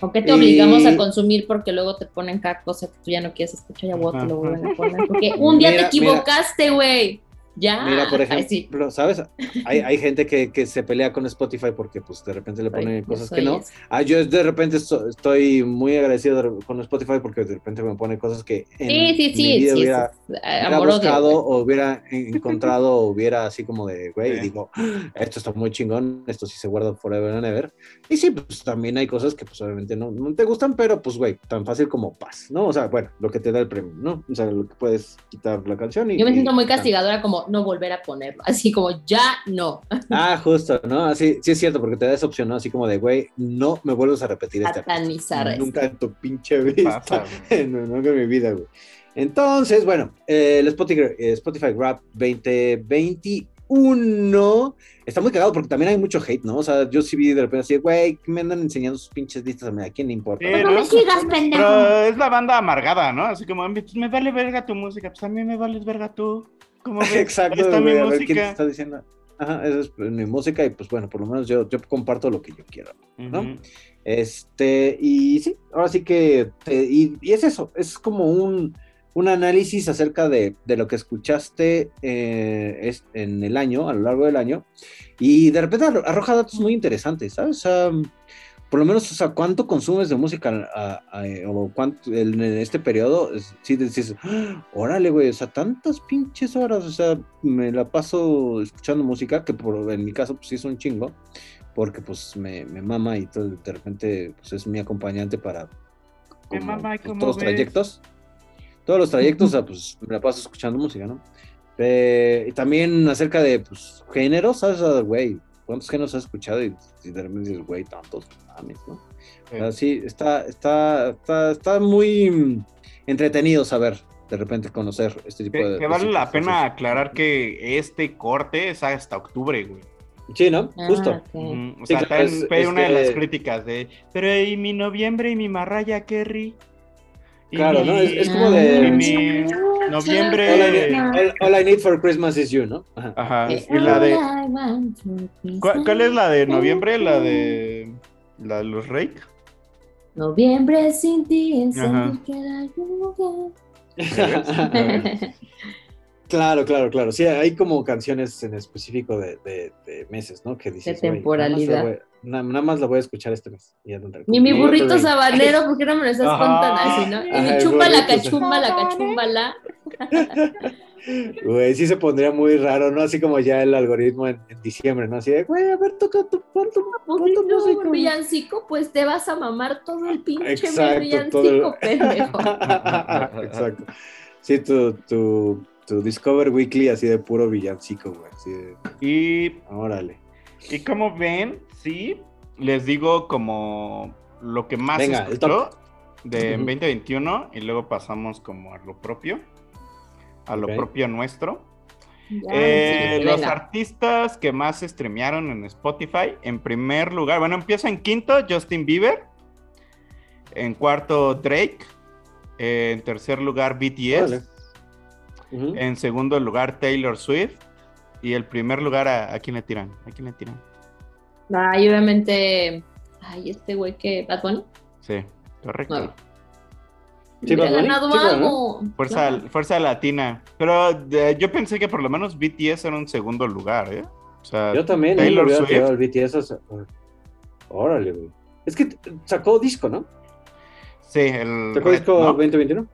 ¿O qué te obligamos y... a consumir porque luego te ponen cada cosa que tú ya no quieres escuchar y a vos te lo vuelven a poner? Porque un día mira, te equivocaste, güey. Ya. Mira, por ejemplo, Ay, sí. ¿sabes? Hay, hay gente que, que, se pelea con Spotify porque pues de repente le ponen Ay, cosas que no. Ah, yo de repente estoy muy agradecido con Spotify porque de repente me pone cosas que en sí, sí, sí, mi vida sí, hubiera, hubiera buscado o hubiera encontrado o hubiera así como de, güey, sí. digo, esto está muy chingón, esto sí se guarda forever and ever. Y sí, pues también hay cosas que pues obviamente no, no te gustan, pero pues, güey, tan fácil como paz, ¿no? O sea, bueno, lo que te da el premio, ¿no? O sea, lo que puedes quitar la canción y... Yo me siento muy castigadora como no volver a ponerlo, así como ya no. Ah, justo, ¿no? Así, sí es cierto, porque te da esa opción, ¿no? Así como de, güey, no me vuelvas a repetir esta Satanizar Nunca en tu pinche vida. [laughs] no, nunca en mi vida, güey. Entonces, bueno, eh, el Spotify, Spotify Rap 2021 está muy cagado porque también hay mucho hate, ¿no? O sea, yo sí vi de repente así, güey, me andan enseñando sus pinches listas, ¿a quién le importa? Sí, no, me sigas, pendejo. Pero es la banda amargada, ¿no? Así como, me vale verga tu música, pues a mí me vales verga tú. ¿Cómo ves? [laughs] Exacto, está güey, mi a ver música. quién te está diciendo. Ajá, esa es mi música y pues bueno, por lo menos yo, yo comparto lo que yo quiero, ¿no? Uh -huh. Este, y sí, ahora sí que, te, y, y, es eso, es como un, un análisis acerca de, de, lo que escuchaste eh, es, en el año, a lo largo del año, y de repente arroja datos muy interesantes, ¿sabes? Por lo menos, o sea, ¿cuánto consumes de música a, a, a, o cuánto en este periodo? Sí, dices, órale, güey, o sea, tantas pinches horas, o sea, me la paso escuchando música, que por, en mi caso, pues sí es un chingo, porque pues me, me mama y todo, de repente, pues es mi acompañante para como, mama, pues, todos los trayectos. Todos los trayectos, o sea, pues me la paso escuchando música, ¿no? Eh, y también acerca de, pues, géneros, ¿sabes? Güey, ¿cuántos géneros has escuchado? Y, y de repente dices, güey, tantos mames, ¿no? Sí. Así, está, está, está, está muy entretenido saber, de repente, conocer este tipo que, de... Que vale la pena aclarar que este corte es hasta octubre, güey. Sí, ¿no? Ah, Justo. O sea, sí, también es, fue es una que... de las críticas de, pero y mi noviembre y mi marraya Kerry. Claro, mi... ¿no? Es, es, como de... Mi noviembre... All I, need, all I, need, for Christmas is you, ¿no? Ajá. Ajá. Y la de... ¿Cuál, ¿Cuál, es la de noviembre? La de... La de los Rake. Noviembre sin ti es el que [laughs] Claro, claro, claro. Sí, hay como canciones en específico de, de, de meses, ¿no? Que dices, de temporalidad. Nada más, voy, nada, nada más, la voy a escuchar este mes. Ni mi burrito sabanero, [laughs] ¿por qué no me lo estás contando así, no? Y mi chumba la cachumba, la cachumba la. Güey, sí se pondría muy raro, ¿no? Así como ya el algoritmo en, en diciembre, ¿no? Así de, güey, a ver, toca tu, pon tu, pon tu música. Un villancico, pues te vas a mamar todo el pinche Exacto, villancico, el... pendejo. [laughs] Exacto. Sí, tu, tu, tu Discover Weekly así de puro villancico, güey. Así de... Y. Órale. Y como ven, sí, les digo como lo que más Venga, escuchó de uh -huh. 2021 y luego pasamos como a lo propio, a okay. lo propio nuestro. Ya, eh, sí, los artistas que más streamearon en Spotify, en primer lugar, bueno, empieza en quinto Justin Bieber, en cuarto Drake, eh, en tercer lugar BTS. Vale. Uh -huh. En segundo lugar, Taylor Swift. Y el primer lugar, ¿a, a quién le tiran? ¿A quién le tiran? Ay, obviamente. Ay, este güey que. ¿Bad Bunny? Sí, correcto. No. Sí, Bad Bunny. ganado sí, algo. Fuerza, claro. fuerza latina. Pero de, yo pensé que por lo menos BTS era un segundo lugar, ¿eh? O sea, yo también. Taylor Swift. El BTS. O sea, órale, güey. Es que sacó disco, ¿no? Sí, el. ¿Sacó disco ¿no? 2021?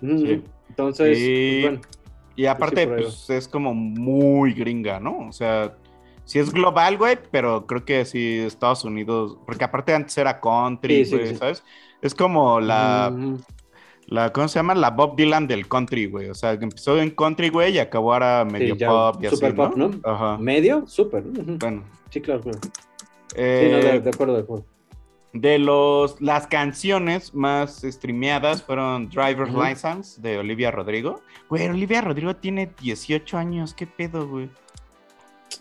Sí. Entonces, y, pues, bueno. Y aparte, pues, es como muy gringa, ¿no? O sea, sí es global, güey, pero creo que sí Estados Unidos, porque aparte antes era country, Sí, güey, sí. ¿sabes? Es como la, Ujú. la, ¿cómo se llama? La Bob Dylan del country, güey. O sea, empezó en country, güey, y acabó ahora medio pop y así, super pop, ¿no? Ajá. ¿Medio? Súper. ujú. Bueno. Sí, claro, claro. eh, Sí, no, de, de acuerdo, de acuerdo. De los, las canciones más streameadas fueron Driver's. License de Olivia Rodrigo. Güey, Olivia Rodrigo tiene 18 años, ¿qué pedo, güey?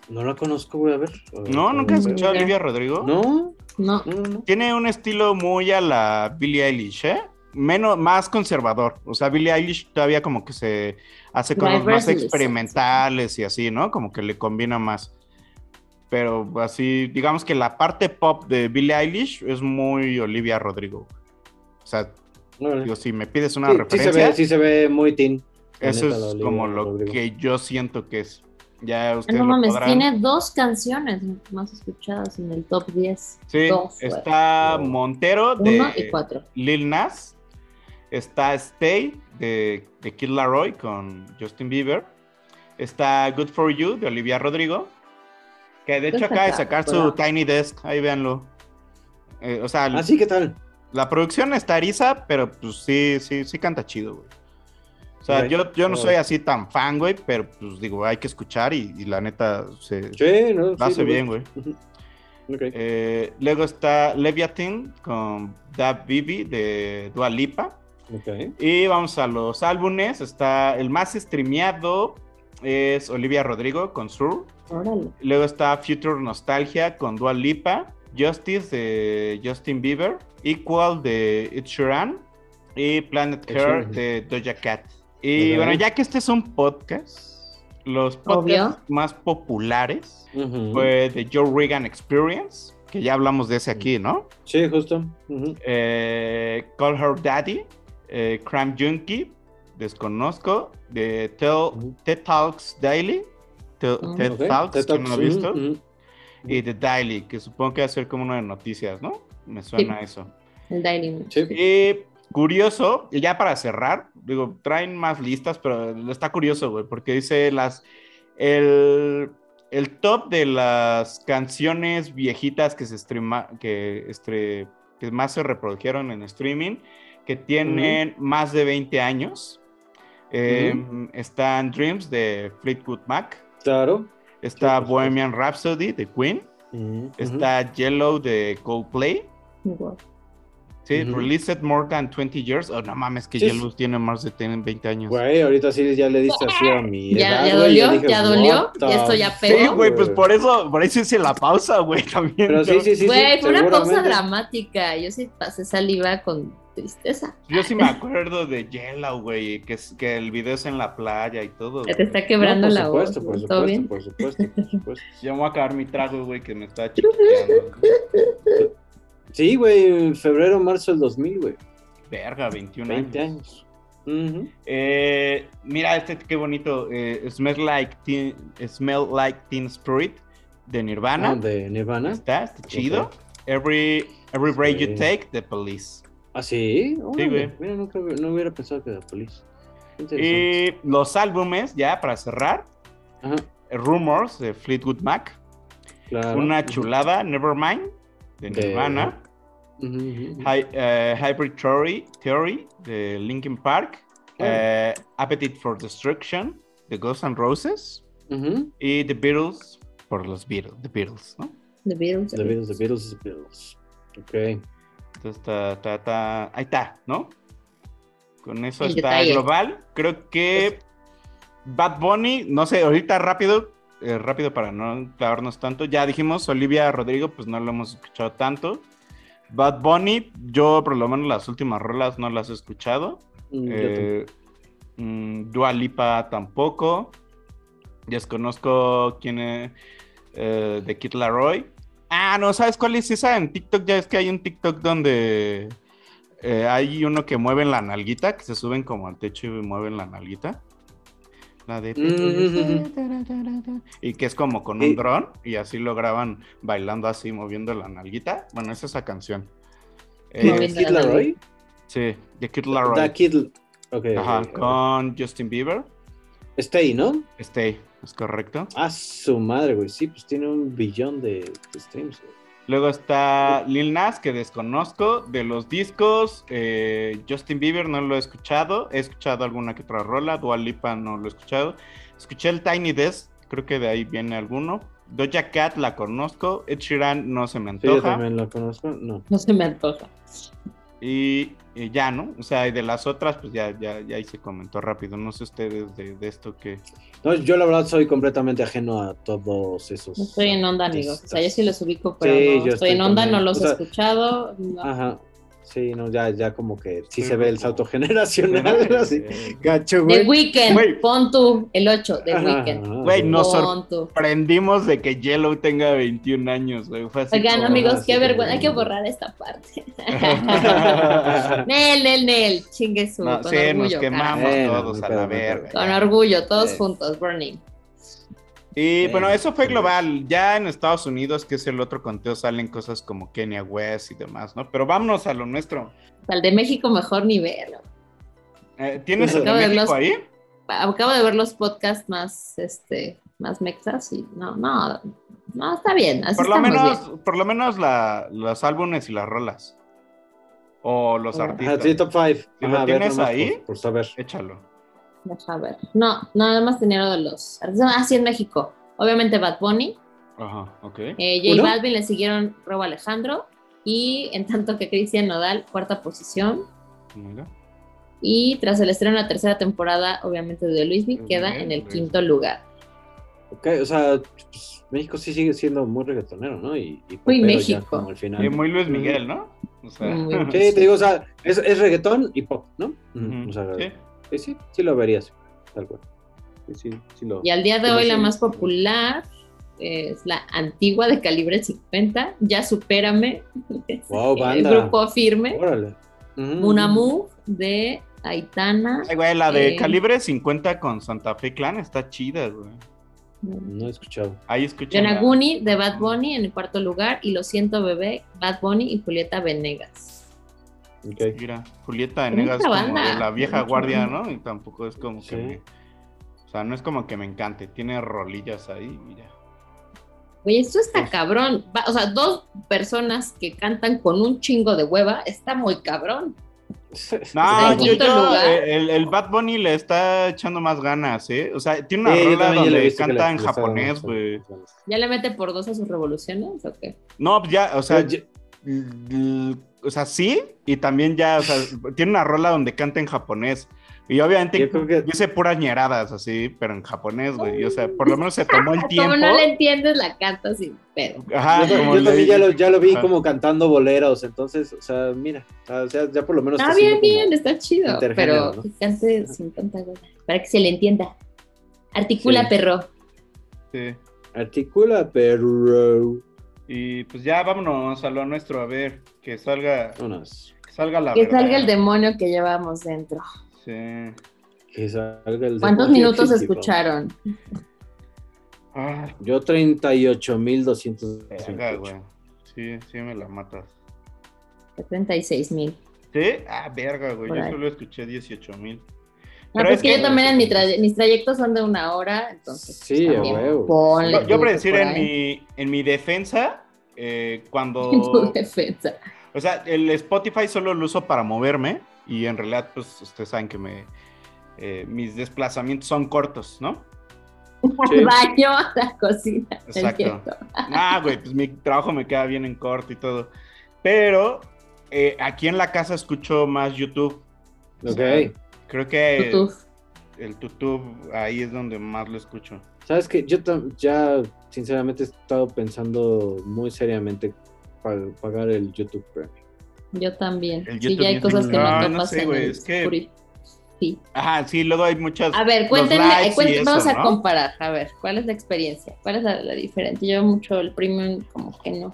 No la conozco, güey, a ver. a ver, ¿No? ¿Nunca has ver. escuchado a Olivia Rodrigo? No, No. no, no. Tiene un estilo muy a la Billie Eilish, ¿eh? Menos, más conservador. O sea, Billie Eilish todavía como que se hace cosas más experimentales y así, ¿no? Como que le combina más. Pero así, digamos que la parte pop de Billie Eilish es muy Olivia Rodrigo. O sea, digo, si me pides una Sí, sí referencia, se ve, sí se ve muy teen. eso es Olivia como lo Rodrigo. que yo siento que es. Ya Ah, ustedes No mames, podrán- tiene dos canciones más escuchadas en el top 10. Sí, Dos, güey. está Montero de Uno y cuatro. Lil Nas. Está Stay de, de Kid Laroi con Justin Bieber. Está Good For You de Olivia Rodrigo. Que de hecho acaba de sacar su Tiny Desk. Ahí véanlo. Eh, o sea, Ah, sí, ¿qué tal? la producción está eriza, pero pues sí, sí, sí canta chido, güey. O sea, yo, yo no soy así tan fan, güey, pero pues digo, hay que escuchar y, y la neta se Sí, no, lo sí, hace bien, güey. Eh, luego está Leviathan con Dab Bibi de Dua Lipa. Y vamos a los álbumes. Está el más streameado es Olivia Rodrigo con Sur. Órale. Luego está Future Nostalgia con Dua Lipa. Justice de Justin Bieber. Equal de Ed Sheeran. Y Planet Sheeran. de Doja Cat. Y bueno, ya que este es un podcast, los podcasts más populares fue de Joe Regan Experience, que ya hablamos de ese aquí, ¿no? Sí, justo. Eh, Call Her Daddy, eh, Crime Junkie, desconozco, de Tel- TED Talks Daily, Mm. TED Talks, TED que no lo he visto, y The Daily, que supongo que va a ser como una de noticias, ¿no? Me suena eso. El Daily. Sí. Y curioso, y ya para cerrar, digo, traen más listas, pero está curioso, güey, porque dice las. El, el top de las canciones viejitas que se streama, que, estre- que más se reprodujeron en streaming, que tienen más de 20 años. Eh, Están Dreams de Fleetwood Mac. Claro. Está Sí, Bohemian Rhapsody de Queen. Está Yellow de Coldplay. Igual. Sí, Ujú. released more than 20 years. Oh, no mames, que Sí, Yellow tiene más de 10, 20 años. Güey, ahorita sí ya le diste así a mi Ya, edad, ya dolió, yo dije, ya dolió, what the y esto ya Sí, pegó. güey, pues por eso, por eso hice la pausa, güey, también. Pero sí, sí, sí. Güey, sí, fue una pausa dramática. Yo sí pasé saliva con tristeza. Yo sí me [laughs] acuerdo de Yellow, güey, que, es, que el video es en la playa y todo. Ya te está quebrando No, la por voz. supuesto, por ¿no? ¿Todo supuesto, bien? por supuesto, por supuesto. Ya me voy a acabar mi trago, güey, que me está [laughs] chiquiteando. Sí, güey, en febrero, marzo del 2000, güey. Verga, 21 20 años. años. Eh, mira, este qué bonito. eh, Smell, like teen, Smell Like Teen Spirit de Nirvana. Ah, de Nirvana. Está, está chido. Every, every Break Sí. You Take, The Police. ¿Ah, sí? Órale, güey. Mira, nunca, no hubiera pensado que era Police. Y los álbumes, ya para cerrar, Ajá, Rumors de Fleetwood Mac. claro. Una chulada, Nevermind de De- Nirvana. Eh, Hybrid Theory, Theory de Linkin Park. eh, Appetite for Destruction de Ghosts and Roses. Y The Beatles por los Beatles, The Beatles, ¿no? The Beatles. The Beatles, The Beatles, The Beatles. Ok. Entonces está, está- está- ahí está, ¿no? Con eso El está detalle. global. Creo que Bad Bunny, no sé, ahorita rápido, eh, rápido para no clavarnos tanto. Ya dijimos, Olivia Rodrigo, pues no lo hemos escuchado tanto. Bad Bunny, yo por lo menos las últimas rolas no las he escuchado. Mm, Eh, mm, Dua Lipa tampoco. Desconozco quién es eh, de Kid Laroi. Ah, no, ¿sabes cuál es esa en TikTok? Ya es que hay un TikTok donde eh, hay uno que mueven la nalguita, que se suben como al techo y mueven la nalguita. La de... [laughs] Y que es como con un Sí. dron y así lo graban bailando así, moviendo la nalguita. Bueno, es esa canción. ¿Quién Eh, es Kid Laroi? sí, de Kid Laroi. Da Kid. Ok. Ajá, con Justin Bieber. Stay, ¿no? Stay, es correcto. Ah, su madre, güey. Sí, pues tiene un billón de, de streams, güey. Luego está Lil Nas, que desconozco. De los discos, eh, Justin Bieber no lo he escuchado. He escuchado alguna que otra rola. Dua Lipa no lo he escuchado. Escuché el Tiny Desk, creo que de ahí viene alguno. Doja Cat la conozco. Ed Sheeran no se me Sí, yo antoja. también lo conozco. No. No se me antoja. y, y ya, ¿no? O sea, y de las otras, pues ya, ya, ya ahí se comentó rápido. No sé ustedes de, de esto que. No, yo la verdad soy completamente ajeno a todos esos. Estoy en onda, amigos. O sea, yo sí los ubico, pero Sí, no yo estoy en onda, también. no los O sea, he escuchado. no. Ajá. Sí, no, ya, ya como que sí, Sí, se ve el salto generacional. [laughs] así. Eh, Gacho, The güey. Weeknd, Güey. pon tú el 8, The Weeknd. ajá, Güey, sí. no Pon tú. sorprendimos de que Yellow tenga 21 años, güey. Fue así Oigan, como- amigos, ah, qué vergüenza. Hay que borrar esta parte. [laughs] Nel, Nel, Nel. Chingue su. No, con sí, orgullo, nos quemamos todos no a la verga. Con orgullo, todos Sí. juntos, Burning. Y bueno, eso fue global. Ya en Estados Unidos, que es el otro conteo, salen cosas como Kenya West y demás, ¿no? Pero vámonos a lo nuestro. Al de México, mejor nivel. Eh, ¿Tienes el de Acabo de México verlos. ahí? Acabo de ver los podcasts más, este, más mexas y no, no, no, está bien. Así Por lo menos, bien. por lo menos la- los álbumes y las rolas. O los Ah, artistas. Sí, top 5. Si lo tienes ahí, Por, saber. échalo. Deja ver. No, nada más tenía lo de los artistas. Ah, sí, en México. Obviamente Bad Bunny. Ajá, ok. Eh, J ¿Uno? Balvin le siguieron Robo Alejandro. Y en tanto que Cristian Nodal, cuarta posición. Mira. Y tras el estreno de la tercera temporada, obviamente de Luismi, queda bien, en el quinto lugar. Ok, o sea, pues, México sí sigue siendo muy reggaetonero, ¿no? Y, y Muy México. como al final. Y muy Luis Miguel, ¿no? O sea, Muy Sí, te digo, o sea, es, es reggaetón y pop, ¿no? O sea, sí. Sí, sí, sí lo verías, tal cual. Sí, sí, sí lo... Y al día de ¿Cómo hoy la más popular es la antigua de calibre 50, Ya Supérame, [laughs] Wow, el banda. grupo firme, Órale. Una Move de Aitana. Ay, güey, la de Eh. calibre 50 con Santa Fe Clan está chida, güey. No he escuchado. Ahí escuchan. la- Yonaguni de Bad Bunny en el cuarto lugar y Lo Siento Bebé, Bad Bunny y Julieta Venegas. Ok. Mira, Julieta Venegas como banda, de la vieja guardia. ¿no? Y tampoco es como que me... O sea, no es como que me encante. Tiene rolillas ahí, mira. Oye, esto está cabrón. Va- o sea, dos personas que cantan con un chingo de hueva, está muy cabrón. No, en yo, yo, lugar. eh, el, el Bad Bunny le está echando más ganas, ¿eh? O sea, tiene una Sí, rola donde canta le- en japonés, güey. ¿Ya le mete por dos a sus revoluciones o qué? No, pues ya, o sea, ya- o sea, sí, y también ya, o sea, tiene una rola donde canta en japonés. Y obviamente Yo creo que- dice puras ñeradas así, pero en japonés, güey. O sea, por lo menos se tomó el tiempo. [laughs] Como no le entiendes, la canta sin pedo. Ajá, yo, como yo también ya lo, ya lo vi Ajá. como cantando boleros, entonces, o sea, mira, o sea, ya por lo menos Está bien, como- bien, está chido. Pero ¿no? que cante sin tanta. Para que se le entienda. Articula, Sí. perro. Sí. Articula, pero... Y pues ya vámonos a lo nuestro, a ver, que salga, Unas, que salga la Que verdad. salga el demonio que llevamos dentro. Sí. que salga el ¿Cuántos demonio minutos físico. escucharon? Ah, Yo 38.200. verga, güey. Sí, sí me la matas. 36 mil. ¿Sí? Ah, verga, güey. Por Yo ahí. solo escuché 18 mil. No, Pero pues es que que- yo también en mi traye- mis trayectos son de una hora, entonces. pues, Sí, también huevo. ponle Yo, yo por decir, por en mi, en mi defensa, eh, [laughs] En tu cuando... defensa. O sea, el Spotify solo lo uso para moverme y en realidad, pues, ustedes saben que me... eh, mis desplazamientos son cortos, ¿no? Sí. Al baño, a [laughs] la cocina. Exacto. Ah, güey, pues mi trabajo me queda bien en corto y todo. Pero eh, aquí en la casa escucho más YouTube. O Ok. sea, creo que YouTube. el YouTube ahí es donde más lo escucho. Sabes que yo ya, sinceramente, he estado pensando muy seriamente pagar el YouTube Premium. Yo también. El sí, YouTube ya hay cosas que no, No, no sé, güey, es que-. Sí. Ajá, sí, luego hay muchas. A ver, cuéntenme, y cuéntenme, eso, vamos a ¿no? comparar. A ver, ¿cuál es la experiencia? ¿Cuál es la, la diferencia? Yo mucho el premium, como que no.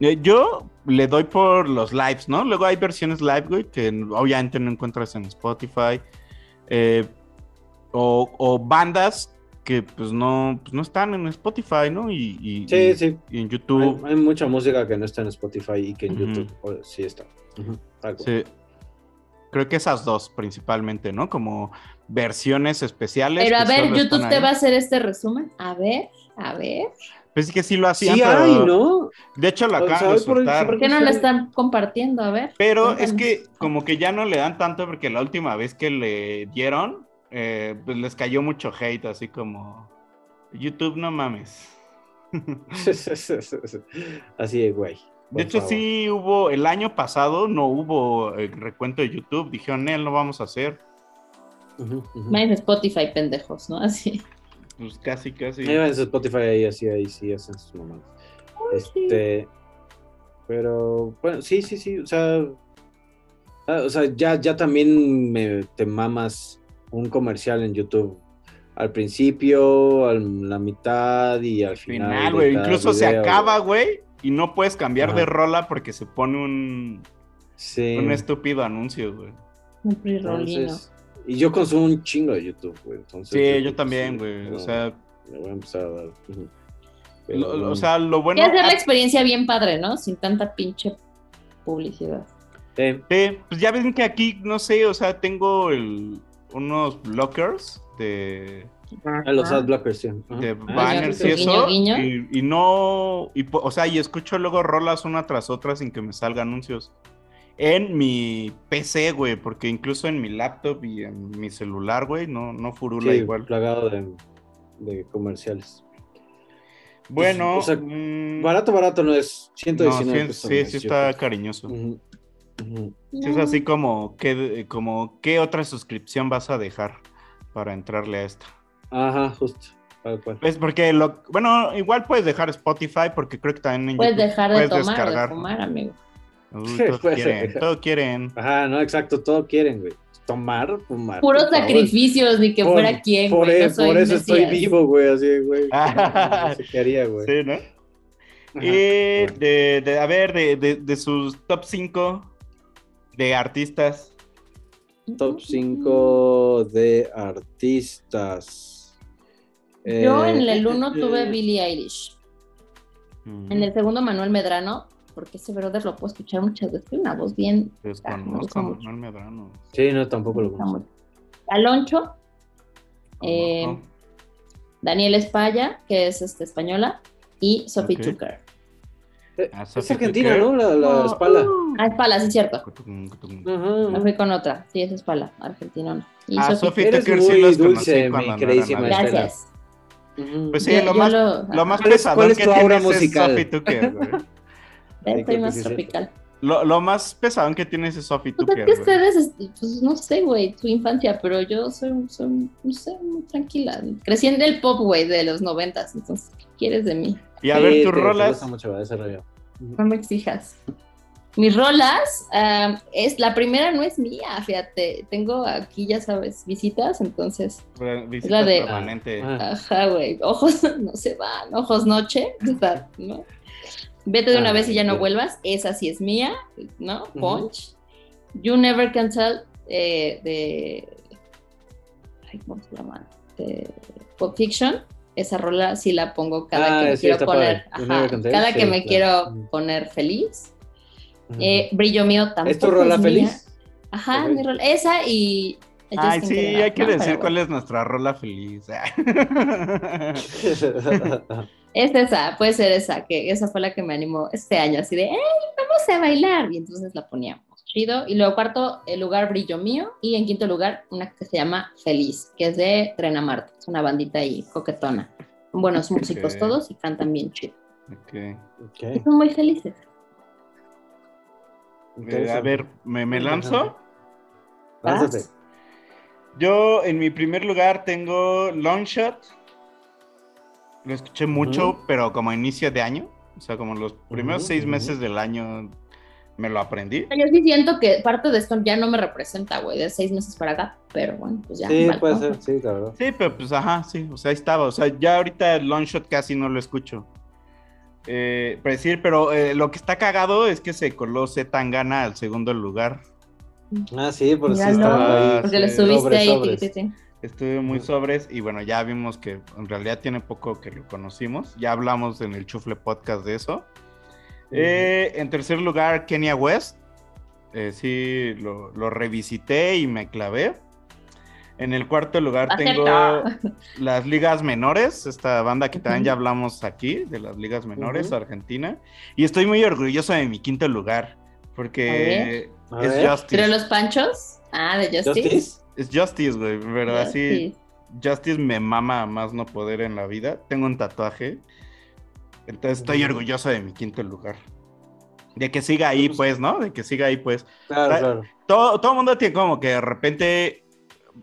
Eh, Yo le doy por los lives, ¿no? Luego hay versiones live, güey, que obviamente no encuentras en Spotify. eh, o, o bandas que pues no, pues no están en Spotify, ¿no? Y, y- Sí, y- sí. y en YouTube. hay mucha música que no está en Spotify y que en. YouTube oh, sí está. Sí. creo que esas dos principalmente, ¿no? Como versiones especiales. Pero a ver, YouTube te ahí. va a hacer este resumen. A ver, a ver. Pues sí que sí lo hacían, Sí pero... hay, ¿no? De hecho, sea, acaban de por hoy soltar. ¿Por qué no lo están compartiendo? A ver. Pero es que como que ya no le dan tanto porque la última vez que le dieron, eh, pues les cayó mucho hate, así como YouTube, no mames. [laughs] Así de güey. De hecho, favor. sí hubo, el año pasado no hubo el recuento de YouTube, dijeron, él no vamos a hacer. Más en Spotify, pendejos, ¿no? Así. Pues casi, casi. Ahí va en Spotify ahí así, ahí sí hacen sus mamadas. Este, pero bueno, sí, sí, sí, o sea, ah, o sea, ya, ya también me te mamas un comercial en YouTube al principio, a la mitad y al final. Final, cada Incluso se acaba, güey, y no puedes cambiar Ajá. de rola porque se pone un, Sí. un estúpido anuncio, güey. Un. Entonces, y yo consumo un chingo de YouTube, güey. Entonces, Sí, yo también, sí, güey. no, O sea, le voy a empezar a dar. Pero, lo- bueno. o sea, lo bueno. Quiere hacer la ah, experiencia bien padre, ¿no? Sin tanta pinche publicidad. Eh, Sí, pues ya ven que aquí, no sé, o sea, tengo el, unos blockers de, a los ad blockers, sí. Ajá. de banners y eso. guiño. Y, y no, y, o sea, y escucho luego rolas una tras otra sin que me salga anuncios. En mi PC, güey, porque incluso en mi laptop y en mi celular, güey, no, no furula Sí, igual. plagado de, de comerciales. Bueno, O sea, mm, Barato, barato no es. no, 119 sí, pesos. sí, sí está cariñoso. Sí, es así como ¿qué, como, ¿qué otra suscripción vas a dejar para entrarle a esta? Ajá, justo. Tal cual. Es porque, lo, bueno, igual puedes dejar Spotify porque creo que también en Puedes YouTube dejar de puedes tomar, descargar. de fumar, amigo. Uy, [laughs] todos quieren, todo quieren. Ajá, no, exacto. Todo quieren, güey. Tomar, fumar. Puros sacrificios, ni que Por- fuera quien, Por, güey. no por eso estoy vivo, güey. Así, güey. [laughs] No sé qué haría, güey. Sí, ¿no? Ajá. Y de, de- a ver, de, de- de sus top 5 de artistas. Top 5 de artistas. Yo Eh, en el 1 eh, [laughs] tuve Billie Eilish. En el segundo, Manuel Medrano, porque ese brother lo puedo escuchar muchas veces. Tiene una voz bien. Desconozco. Manuel Medrano. Sí, no, tampoco lo conozco. Aloncho, eh, Daniel Espalla, que es este, española, y Sophie Ok. Tucker. Ah, Es argentina. ¿no? La, la Oh, espalda. Ah, Espala, sí, es cierto. Me Ajá. fui con otra. Sí, es Espala, argentinona. Y Ah, Sophie Tucker sí muy los dulce, conocí mi queridísima. Gracias. Pues sí, Yo- lo, yo más, lo- lo más ¿Cuál es- pesadón cuál es que tu tiene aura es musical? Sophie Tucker, estoy [laughs] más tropical. Lo, lo más pesadón que tiene es Sophie Pues Tucker, es que ustedes, pues no sé, güey, tu infancia, pero yo soy, soy, no sé, muy tranquila. Crecí en el pop, güey, de los noventas, entonces, ¿qué quieres de mí? Y a Sí, ver, tus rolas. gusta mucho ese rollo. No me exijas. Mis rolas, es, la primera no es mía, fíjate, tengo aquí, ya sabes, visitas, entonces, Visita la de- permanente. Ah. ajá, güey, ojos [laughs] no se van, ojos noche, [laughs] o sea, ¿no? Vete de una Ah, vez y ya no vuelvas, esa sí es mía, ¿no? Punch. You Never Can Tell, eh, de... Ay, ¿cómo se llama? De Pulp Fiction. Esa rola sí la pongo cada Ah, que me sí, quiero poner. ajá, cada sí, que me claro. quiero Ujú. poner feliz. Eh, Brillo mío tampoco. ¿Es tu rola feliz? Ajá, mi rola. Esa y. Ay, sí, hay que ¿no? decir cuál bueno. es nuestra rola feliz. [laughs] Es esa, puede ser esa, que esa fue la que me animó este año, así de, ¡Ey, vamos a bailar! Y entonces la poníamos. Chido. Y luego cuarto, el lugar Brillo Mío. Y en quinto lugar, una que se llama Feliz, que es de Trena Marte. Es una bandita ahí coquetona. Son buenos músicos todos y cantan bien chido. Ok. Y Ok, son muy felices. Eh, a ver, ¿me, me lanzo? Lánzate. Yo en mi primer lugar tengo Longshot. Lo escuché mucho, pero como a inicio de año. O sea, como los primeros seis meses del año me lo aprendí. Yo sí siento que parte de esto ya no me representa, güey, de seis meses para acá, pero bueno, pues ya. Sí, vale, puede ¿no? ser, sí, la verdad. Sí, pero pues ajá, sí. O sea, ahí estaba. O sea, ya ahorita el Longshot casi no lo escucho. Eh, para decir, pero eh, lo que está cagado es que se coló Z Tangana al segundo lugar. Ah, sí, por eso Míralo, estaba ahí. porque le sí, subiste sobres, ahí. sobres. sí, sí, sí. Estuve muy sobres y bueno, ya vimos que en realidad tiene poco que lo conocimos. Ya hablamos en el Chufle Podcast de eso. Eh, en tercer lugar, Kenia West. eh, sí lo, lo revisité y me clavé. En el cuarto lugar tengo Acepta. las ligas menores, esta banda que también ya hablamos aquí, de las ligas menores, Ujú. Argentina. Y estoy muy orgulloso de mi quinto lugar, porque A ver. A es. Justice. ¿Pero los panchos? Ah, de Justice. ¿Justice? Es Justice, güey, pero así, Justice. Justice me mama a más no poder en la vida. Tengo un tatuaje, entonces estoy orgulloso de mi quinto lugar. De que siga ahí, pues, ¿no? De que siga ahí, pues. Claro, claro. todo, todo el mundo tiene como que de repente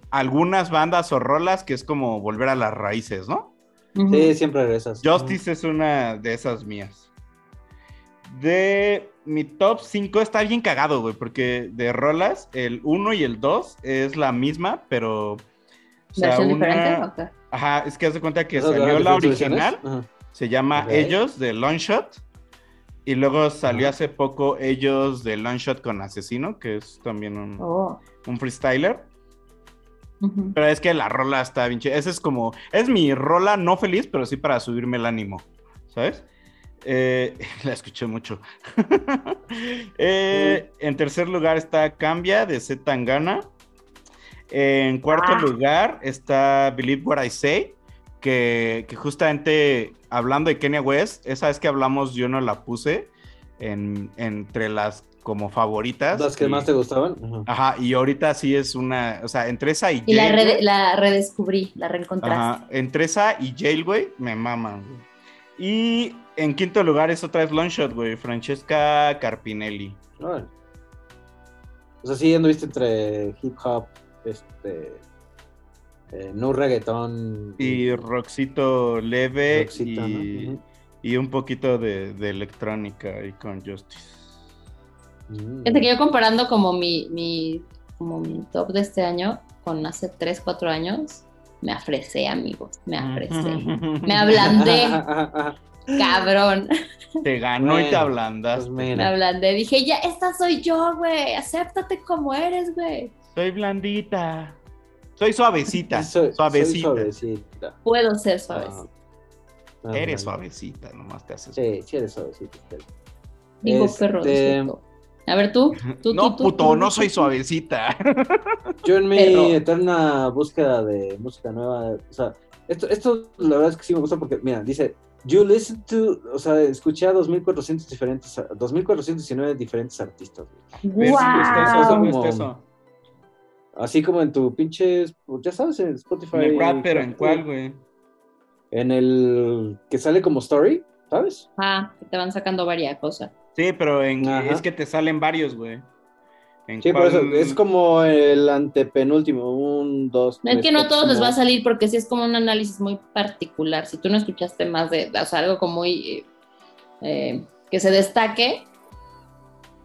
algunas bandas o rolas que es como volver a las raíces, ¿no? Sí, siempre regresas. Justice es una de esas mías. De mi top 5 está bien cagado, güey, porque de rolas, el 1 y el 2 es la misma, pero... o sea, ¿Versión una- diferente? Ok. Ajá, es que hace cuenta que ¿Esas salió de la original, versiones? Se llama. Ellos de Longshot, y luego salió hace poco Ellos de Longshot con Asesino, que es también un, Oh. un freestyler. Pero es que la rola está bien chida. Esa es como, es mi rola no feliz, pero sí para subirme el ánimo, ¿sabes? Eh, [laughs] la escuché mucho. [laughs] Eh, En tercer lugar está Cambia de Z Tangana. En cuarto Ah. lugar está Believe What I Say, que, que justamente hablando de Kenya West, esa vez que hablamos yo no la puse en- entre las como favoritas. ¿Las que y- más te gustaban? Ajá. Ajá, y ahorita sí es una, o sea, entre esa y Y la, Jail, güey, la redescubrí, la reencontraste. Ajá, entre esa y Jail, güey, me maman, güey. Y en quinto lugar es otra vez Longshot, güey, Francesca Carpinelli. Órale. O sea, sí anduviste entre hip hop, este. Eh, no reggaetón. Y Roxito Leve Roxito, y, ¿no? Ujú. y un poquito de, de electrónica ahí con Justice. Mm. Fíjate que yo comparando como mi, mi, como mi top de este año con hace 3, 4 años, me afresé, amigos, me afresé. [laughs] me ablandé, cabrón. Te ganó y te ablandaste. Pues Me ablandé. Dije, ya, esta soy yo, güey. Acéptate como eres, güey. Soy blandita. Soy suavecita. Soy- soy suavecita. suavecita. Puedo ser suave. Ah, Eres suavecita, nomás te haces. Sí, sí eres suavecita. Digo, Este, perro. A ver, tú. tú no, tú, tú, puto, tú, no soy suavecita. Yo en mi Perro. eterna búsqueda de música nueva, o sea, esto, esto la verdad es que sí me gusta porque, mira, dice, you listen to, o sea, escuché a 2400 diferentes, a 2419 diferentes artistas. güey. Ves, Guau. está Así como en tu pinche, ya sabes, en Spotify. En el rap, pero ¿en cuál, güey? En el que sale como story, ¿sabes? Ah, que te van sacando varias cosas. Sí, pero en, Ajá. es que te salen varios, güey. ¿En Sí, por cuál- eso, es como el antepenúltimo, un, dos, No es tres, que no a todos les va a salir porque sí es como un análisis muy particular. Si tú no escuchaste más de, o sea, algo como muy eh, eh, que se destaque,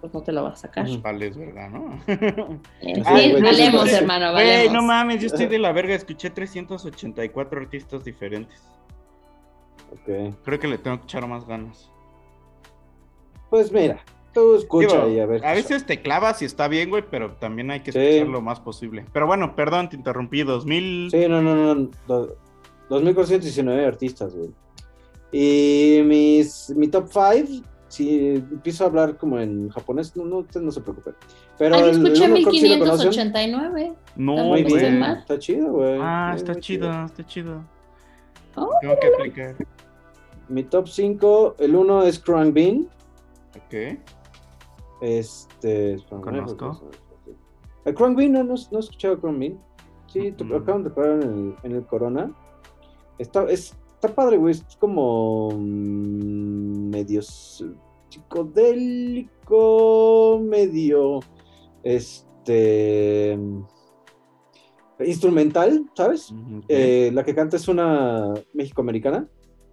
pues no te lo vas a sacar. Vale, es verdad, ¿no? Eh, Ay, sí, güey, valemos, sí. hermano, Güey, valemos. no mames, yo estoy de la verga. Escuché 384 artistas diferentes. Ok. Creo que le tengo que echar más ganas. Pues mira, tú escucha Digo, y a ver. sale. veces te clavas y está bien, güey, pero también hay que Sí. escuchar lo más posible. Pero bueno, perdón, te interrumpí. 2000. Sí, no, no, no. do- 2419 artistas, güey. Y mis, mi top 5, si empiezo a hablar como en japonés, no, no, ustedes no se preocupen. Pero Ah, yo el- el escuché uno creo que sí lo conocen. 1589. No, Muy estoy bien, mal. está chido, güey. Ah, está chido, está chido. Oh, Tengo que aplicar. Mi top 5, el 1 es Krang Bean. Ok. Este. Conozco. El Krang Bean, no, no, no he escuchado Krang Bean. Sí, Mm. acaban de tocar en el, en el Corona. Está, es, está padre, güey. Es como. mm, medio s- psicodélico, medio. Este. Instrumental, ¿sabes? Eh, la que canta es una mexicoamericana.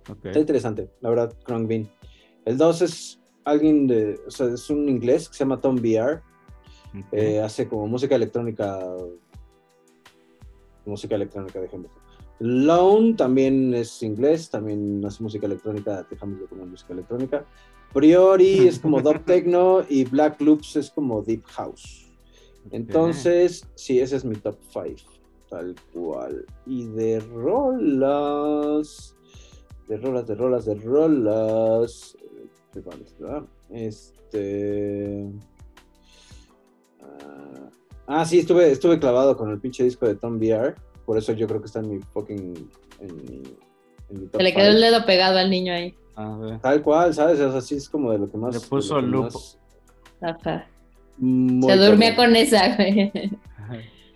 ok. Está interesante, la verdad, Krang Bean. El 2 es alguien de, o sea, es un inglés que se llama Tom VR. Eh, hace como música electrónica. Música electrónica, dejémoslo. Lone también es inglés, también hace música electrónica, dejámoslo como música electrónica. Priori [laughs] es como dub techno y Black Loops es como deep house. Entonces, sí, ese es mi top 5, tal cual. Y de rolas, de rolas, de rolas, de rolas. eh, ¿qué verdad? Este. Ah, sí, estuve, estuve clavado con el pinche disco de Tom VR. Por eso yo creo que está en mi fucking. En mi, en mi top Se le quedó five. el dedo pegado al niño ahí. Tal cual, ¿sabes? O sea, sí es como de lo que más. Le puso que lupo. más- Se cabrón. con esa, güey.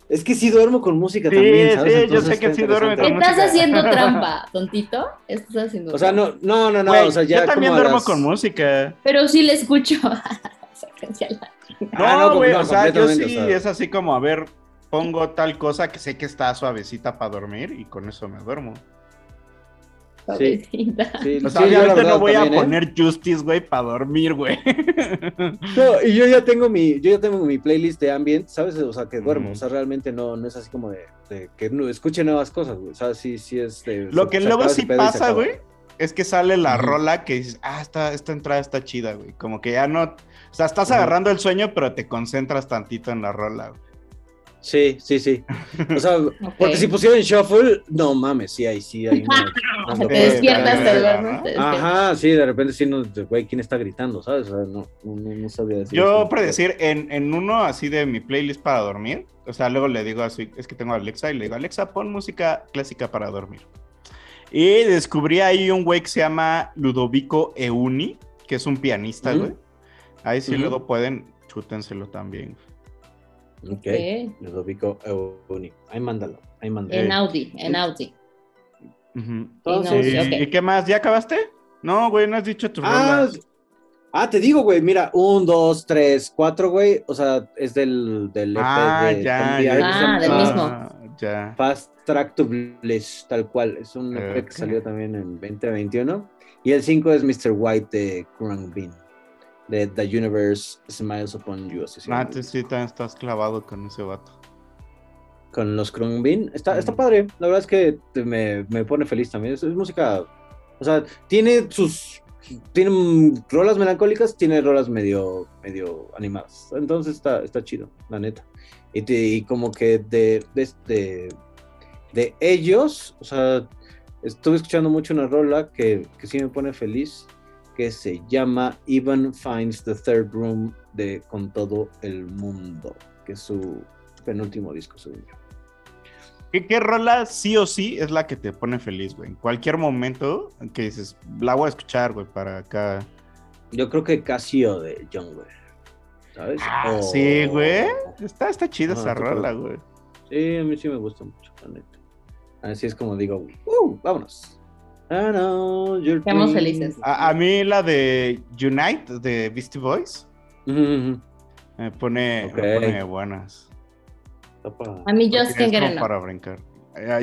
Es que sí duermo con música Sí, también, ¿sabes? sí, yo sé que sí duerme interesante. con Estás música. haciendo [laughs] trampa, tontito. Estás haciendo O sea, trampa. no, no, no, no, o sea, ya yo también duermo las- con música. Pero sí le escucho. [laughs] Ah, no, No, güey, o sea, yo sí o sea. es así como, a ver, pongo tal cosa que sé que está suavecita para dormir y con eso me duermo. [laughs] Suavecita. Sí, O sí, sea, yo verdad no voy también, a ¿eh? poner Justice, güey, para dormir, güey. [laughs] No, y yo ya tengo mi, yo ya tengo mi playlist de ambient, ¿sabes? O sea, que duermo, Mm. o sea, realmente no, no es así como de, de que no, escuche nuevas cosas, güey. O sea, sí, sí es de. Lo se- que se luego sí pasa, güey, es que sale la rola que dices, ah, esta, esta entrada está chida, güey. Como que ya no. O sea, estás agarrando el sueño, pero te concentras tantito en la rola, güey. Sí, sí, sí. O sea, [laughs] porque si pusieron shuffle, no mames, sí, ahí sí hay una. [laughs] O sea, te despiertas, te. Ajá, sí, de repente sí, no, de, güey, ¿quién está gritando? ¿Sabes? O sea, no, no, no, sabía decir. Yo eso. predecir en, en uno así de mi playlist para dormir, o sea, luego le digo así, es que tengo a Alexa y le digo, Alexa, pon música clásica para dormir. Y descubrí ahí un güey que se llama Ludovico Euni, que es un pianista, güey. Ahí sí luego pueden, chútenselo también. Ok, Ok. Ludovico Euni. Ahí mándalo, ahí mándalo. En Audi, en Audi. Entonces, ¿Y, ok. ¿y qué más? ¿Ya acabaste? No, güey, no has dicho tu Ah, rola. ah, te digo, güey, mira, un, dos, tres, cuatro, güey. O sea, es del, del EP Ah, de ya, Ah, del llama mismo. Ya. Fast Track to Bliss, tal cual. Es un EP que salió también en 2021. Y el 5 es Mr. White de Krang Bean. De The Universe Smiles Upon You. así. Ah, sí también estás clavado con ese vato. Con los Bean. Está, está padre. La verdad es que me, me pone feliz también. Es, es música. O sea, tiene sus. Tiene rolas melancólicas, tiene rolas medio, medio animadas. Entonces está, está chido, la neta. Y, te- y como que de, de, de, de ellos, o sea, estuve escuchando mucho una rola que, que sí me pone feliz, que se llama Even Finds the Third Room de Con Todo el Mundo, que es su penúltimo disco, según yo. ¿Qué, ¿Qué rola sí o sí es la que te pone feliz, güey? En cualquier momento en que dices, la voy a escuchar, güey, para acá. Yo creo que Casio de John Wayne, ¿sabes? Ah, O- sí, güey. Está, está chida esa creo rola, güey. Sí, a mí sí me gusta mucho, la neta. Así es como digo, ¡uh! Vámonos. I know your Seamos dream. felices. A, a mí la de Unite de Beastie Boys me pone, Ok. me pone buenas. A mí Just Can't Get Enough. para brincar.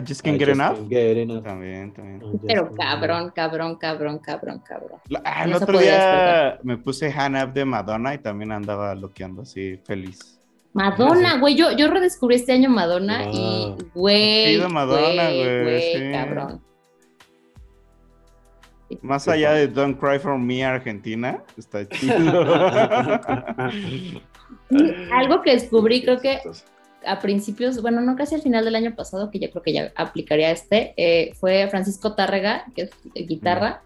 Just Can't I Get just Enough. can't get enough. También, también. Pero cabrón, cabrón, cabrón, cabrón, cabrón. La- ah, el otro día me puse Hannah Up de Madonna y también andaba loqueando así, feliz. Madonna, güey, yo, yo redescubrí este año Madonna Wow. y, güey, Chido Madonna, güey, güey, güey, sí. cabrón. Más allá de Don't Cry For Me Argentina, está chido. [laughs] Algo que descubrí, creo que a principios, bueno, no casi al final del año pasado, que yo creo que ya aplicaría este, eh, fue Francisco Tárrega, que es guitarra.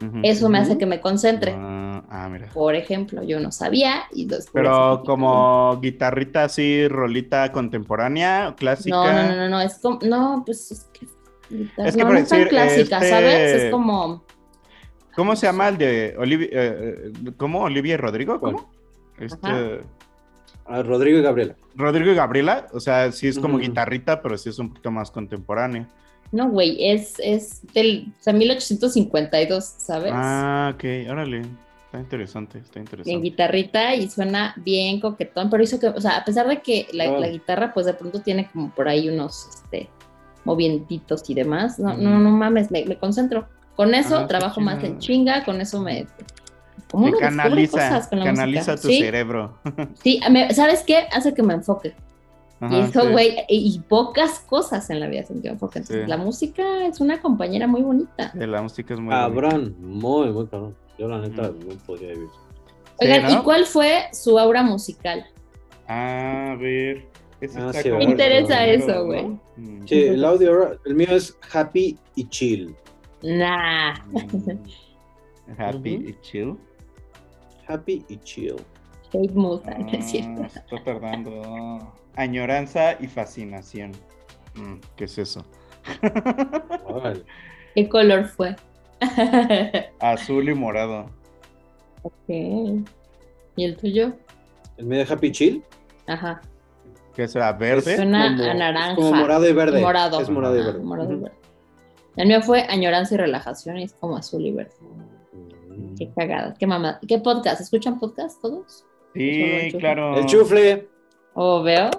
Ujú. Eso me hace que me concentre. Ah, ah, mira. Por ejemplo, yo no sabía y después. Pero como guitarrita así, rolita contemporánea, clásica. No, no, no, no, no, es como, no, pues es que. Es que no, no es tan clásica, este- ¿sabes? Es como. ¿Cómo se llama el de Olivia? eh, ¿Cómo? ¿Olivia y Rodrigo? ¿Cuál? ¿Cómo? Este. Ah, Rodrigo y Gabriela. Rodrigo y Gabriela, o sea, sí es como guitarrita, pero sí es un poquito más contemporánea. No, güey, es, es del, o sea, 1852, ¿sabes? Ah, ok, órale. Está interesante, está en interesante. guitarrita y suena bien coquetón, pero hizo que, o sea, a pesar de que la, Oh. la guitarra, pues de pronto tiene como por ahí unos, este, movientitos y demás, no, no, no mames, me, me concentro. Con eso Ah, trabajo más en chinga, con eso me... Como uno canaliza, cosas con la canaliza música. tu ¿Sí? cerebro. [laughs] Sí, me- ¿sabes qué? Hace que me enfoque. y eso, sí. güey, y, y pocas cosas en la vida hacen que me enfoque. Entonces, Sí. la música es una compañera muy bonita. Sí, la música es muy bonita. Cabrón, muy, muy cabrón. Yo la neta no podría vivir. Oigan, ¿no? ¿y cuál fue su aura musical? Ah, a ver. Ah, está sí, como Me interesa eso, güey. Mm. Sí, el audio, el mío es happy y chill. Nah. Happy Ujú. y chill. Happy y chill. Kate Moss, ah, no es Ah, cierto. está tardando. Añoranza y fascinación. Mm, ¿Qué es eso? ¿Qué color fue? Azul y morado. ok. ¿Y el tuyo? ¿El medio Happy Chill? Ajá. ¿Qué será? ¿Verde? Suena como- a es naranja. como morado y verde. Morado. Es morado y verde. morado y verde. El mío fue añoranza y relajación y es como azul y verde. Mm. Qué cagada. Qué mamá. ¿Qué podcast? ¿Escuchan podcast todos? Sí, claro. El chufle. ¿O veo?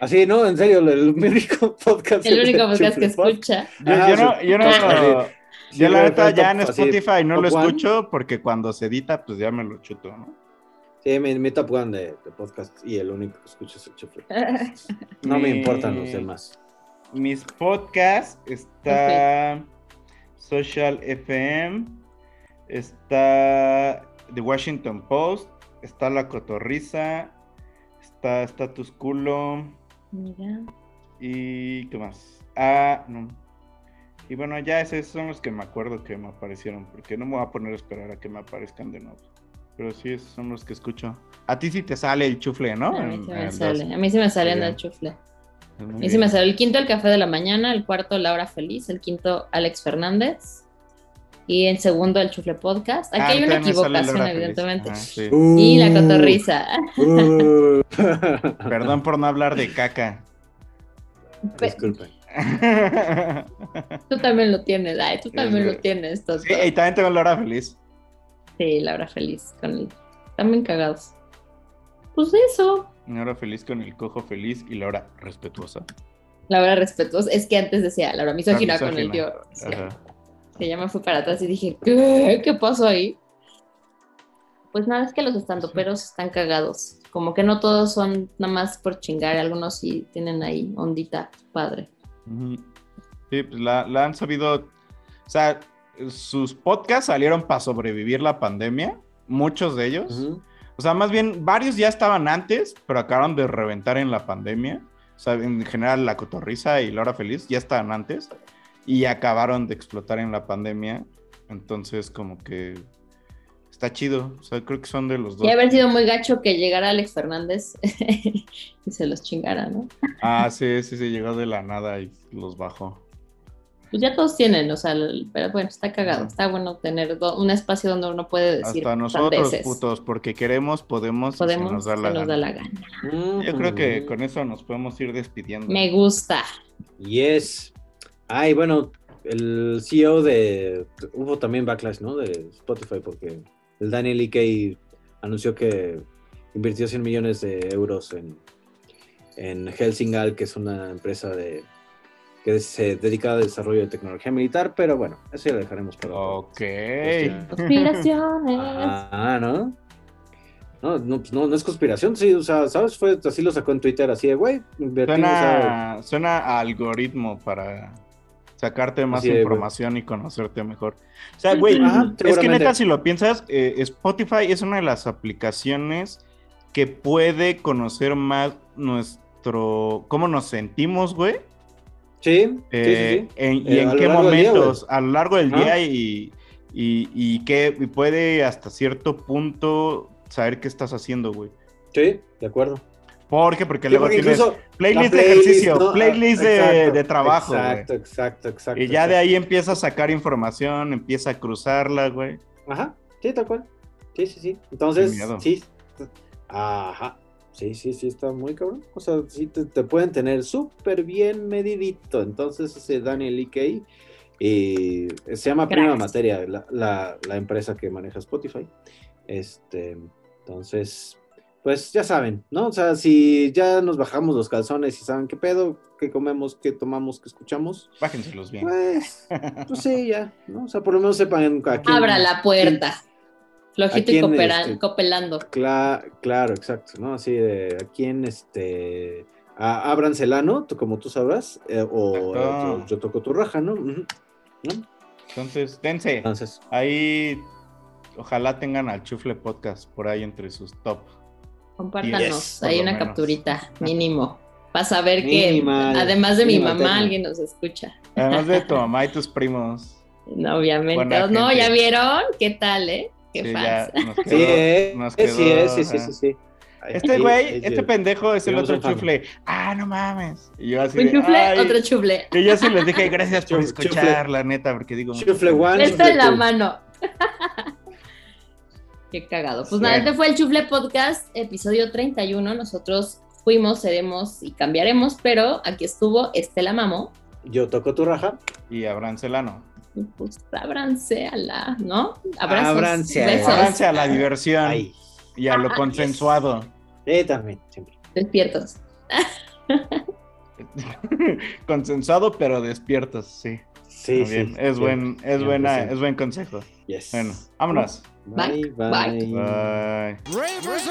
Así, ¿no? En serio, el, el único [laughs] podcast. El único podcast que escucha. Yo, Ajá, yo no, yo no, Así. Sí, yo la neta ya en así, Spotify no lo one. escucho porque cuando se edita, pues ya me lo chuto, ¿no? Sí, mi, mi top one de, de podcast y el único que escucho es el Chufle. [laughs] No me importan los demás. Mis podcasts está Social FM, está The Washington Post, está La Cotorriza, está Status Culo Mira. y ¿qué más? Ah, no. Y bueno, ya esos son los que me acuerdo que me aparecieron, porque no me voy a poner a esperar a que me aparezcan de nuevo. Pero sí, esos son los que escucho. A ti sí te sale el chufle, ¿no? A mí sí en me los- sale. A mí sí me sale en el chufle. Muy bien. sí me sale el quinto, el café de la mañana, el cuarto, Laura Feliz, el quinto, Alex Fernández. Y el segundo, el chufle podcast. Aquí Ah, hay una equivocación, evidentemente. Ajá, sí. Y la Uh. cotorriza. Uh. Perdón por no hablar de caca. Disculpen. Tú también lo tienes, ay, tú también lo tienes. Sí, y también tengo Laura feliz. Sí, Laura Feliz, con el... También cagados. Pues eso, Laura feliz con el cojo feliz y Laura respetuosa. Laura respetuosa. Es que antes decía Laura misógina Laura con el tío. Sí. Ya me fui para atrás y dije, ¿qué? ¿Qué pasó ahí? Pues nada, es que los estandoperos están cagados. Como que no todos son nada más por chingar, algunos sí tienen ahí ondita padre. Sí, pues la, la han sabido. O sea, sus podcasts salieron para sobrevivir la pandemia. Muchos de ellos. Ujú. O sea, más bien, varios ya estaban antes, pero acabaron de reventar en la pandemia. O sea, en general, La Cotorriza y Laura Feliz ya estaban antes y acabaron de explotar en la pandemia. Entonces, como que está chido. O sea, creo que son de los dos. Y haber sido muy gacho que llegara Alex Fernández [laughs] y se los chingara, ¿no? Ah, sí, sí, sí, llegó de la nada y los bajó. Pues ya todos tienen, o sea, el- pero bueno, está cagado. Está bueno tener do- un espacio donde uno puede decir Hasta nosotros, putos, porque queremos, podemos, y Podemos, nos da la nos gana. da la gana. Yo creo que con eso nos podemos ir despidiendo. Me gusta. Yes. Ay, bueno, el CEO de. Hubo también backlash, ¿no? De Spotify, porque el Daniel E.K. anunció que invirtió 100 millones de euros en, en Helsingal, que es una empresa de que se dedica al desarrollo de tecnología militar, pero bueno, eso ya lo dejaremos para otro. Ok. Conspiraciones. Ah, ¿no? No, no, pues no, no es conspiración, sí, o sea, ¿sabes? Fue, así lo sacó en Twitter, así de, güey, invertimos a... Suena, suena a algoritmo para sacarte más güey. información y conocerte mejor. O sea, güey, Ajá, es que neta, si lo piensas, eh, Spotify es una de las aplicaciones que puede conocer más nuestro. cómo nos sentimos, güey. Sí, Eh, sí, sí, en- y Eh, en qué del día, momentos, a lo largo del día y, y, y que y puede hasta cierto punto saber qué estás haciendo, güey. Sí, de acuerdo. ¿Por qué? Porque Sí, luego porque tienes playlist, la de ejercicio, ¿no? playlist Ah, de, exacto, de trabajo, güey. Exacto, exacto, exacto. Y ya de ahí empieza a sacar información, empieza a cruzarla, güey. Ajá, sí, tal cual. Sí, sí, sí. Entonces, sí. Ajá. Sí, sí, sí, está muy cabrón. O sea, sí te, te pueden tener súper bien medidito. Entonces, ese Daniel E.K. Y se llama Prima. Materia, la, la, la empresa que maneja Spotify. Este, entonces, pues ya saben, ¿no? O sea, si ya nos bajamos los calzones y saben qué pedo, qué comemos, qué tomamos, qué escuchamos, Bájenselos bien. pues, [laughs] pues sí, ya, ¿no? O sea, por lo menos sepan a quién- Abra la puerta. Flojito y este, copelando. Cla- claro, exacto, ¿no? Así de a quién, este, a Abraham Celano, tú- como tú sabrás, eh, o yo, yo toco tu raja, ¿no? Ujú, ¿no? Entonces, dense. Entonces, Ahí, ojalá tengan al Chufle Podcast por ahí entre sus top. Compártanos. Yes, Hay una menos. capturita, mínimo. Para saber que, Minimal, además de mi mamá, alguien nos escucha. Además de tu mamá y tus primos. [laughs] No, obviamente. Buena No, gente. ¿ya vieron? ¿Qué tal, eh? Qué Sí, fans. ya nos Sí, eh, nos sí, eh, sí, sí, ajá. sí, Este güey, este pendejo es el otro chufle. Ah, no mames. Y yo así Un de, chufle, "Ay". otro chufle. Y yo sí les dije gracias por escuchar, chufle. la neta, porque digo. mucho. Chufle one, Esto en la mano. [laughs] Qué cagado. Pues Sí. nada, este fue el Chufle Podcast, episodio 31. Nosotros fuimos, seremos y cambiaremos, pero aquí estuvo Estela Mamo. Yo toco tu raja. Y Abraham Celano. Pues ábranse a la, ¿no? Abrazos, Ábranse a la- besos, Ábranse a la diversión Ahí. y a lo Ah, consensuado. Eh, también, siempre. despiertos. [laughs] Consensuado, pero despiertos, sí. Sí, sí. Es sí, buen, es buena, es buen consejo. Yes. Bueno, vámonos. Bye, Bye. bye. Bye. Ravers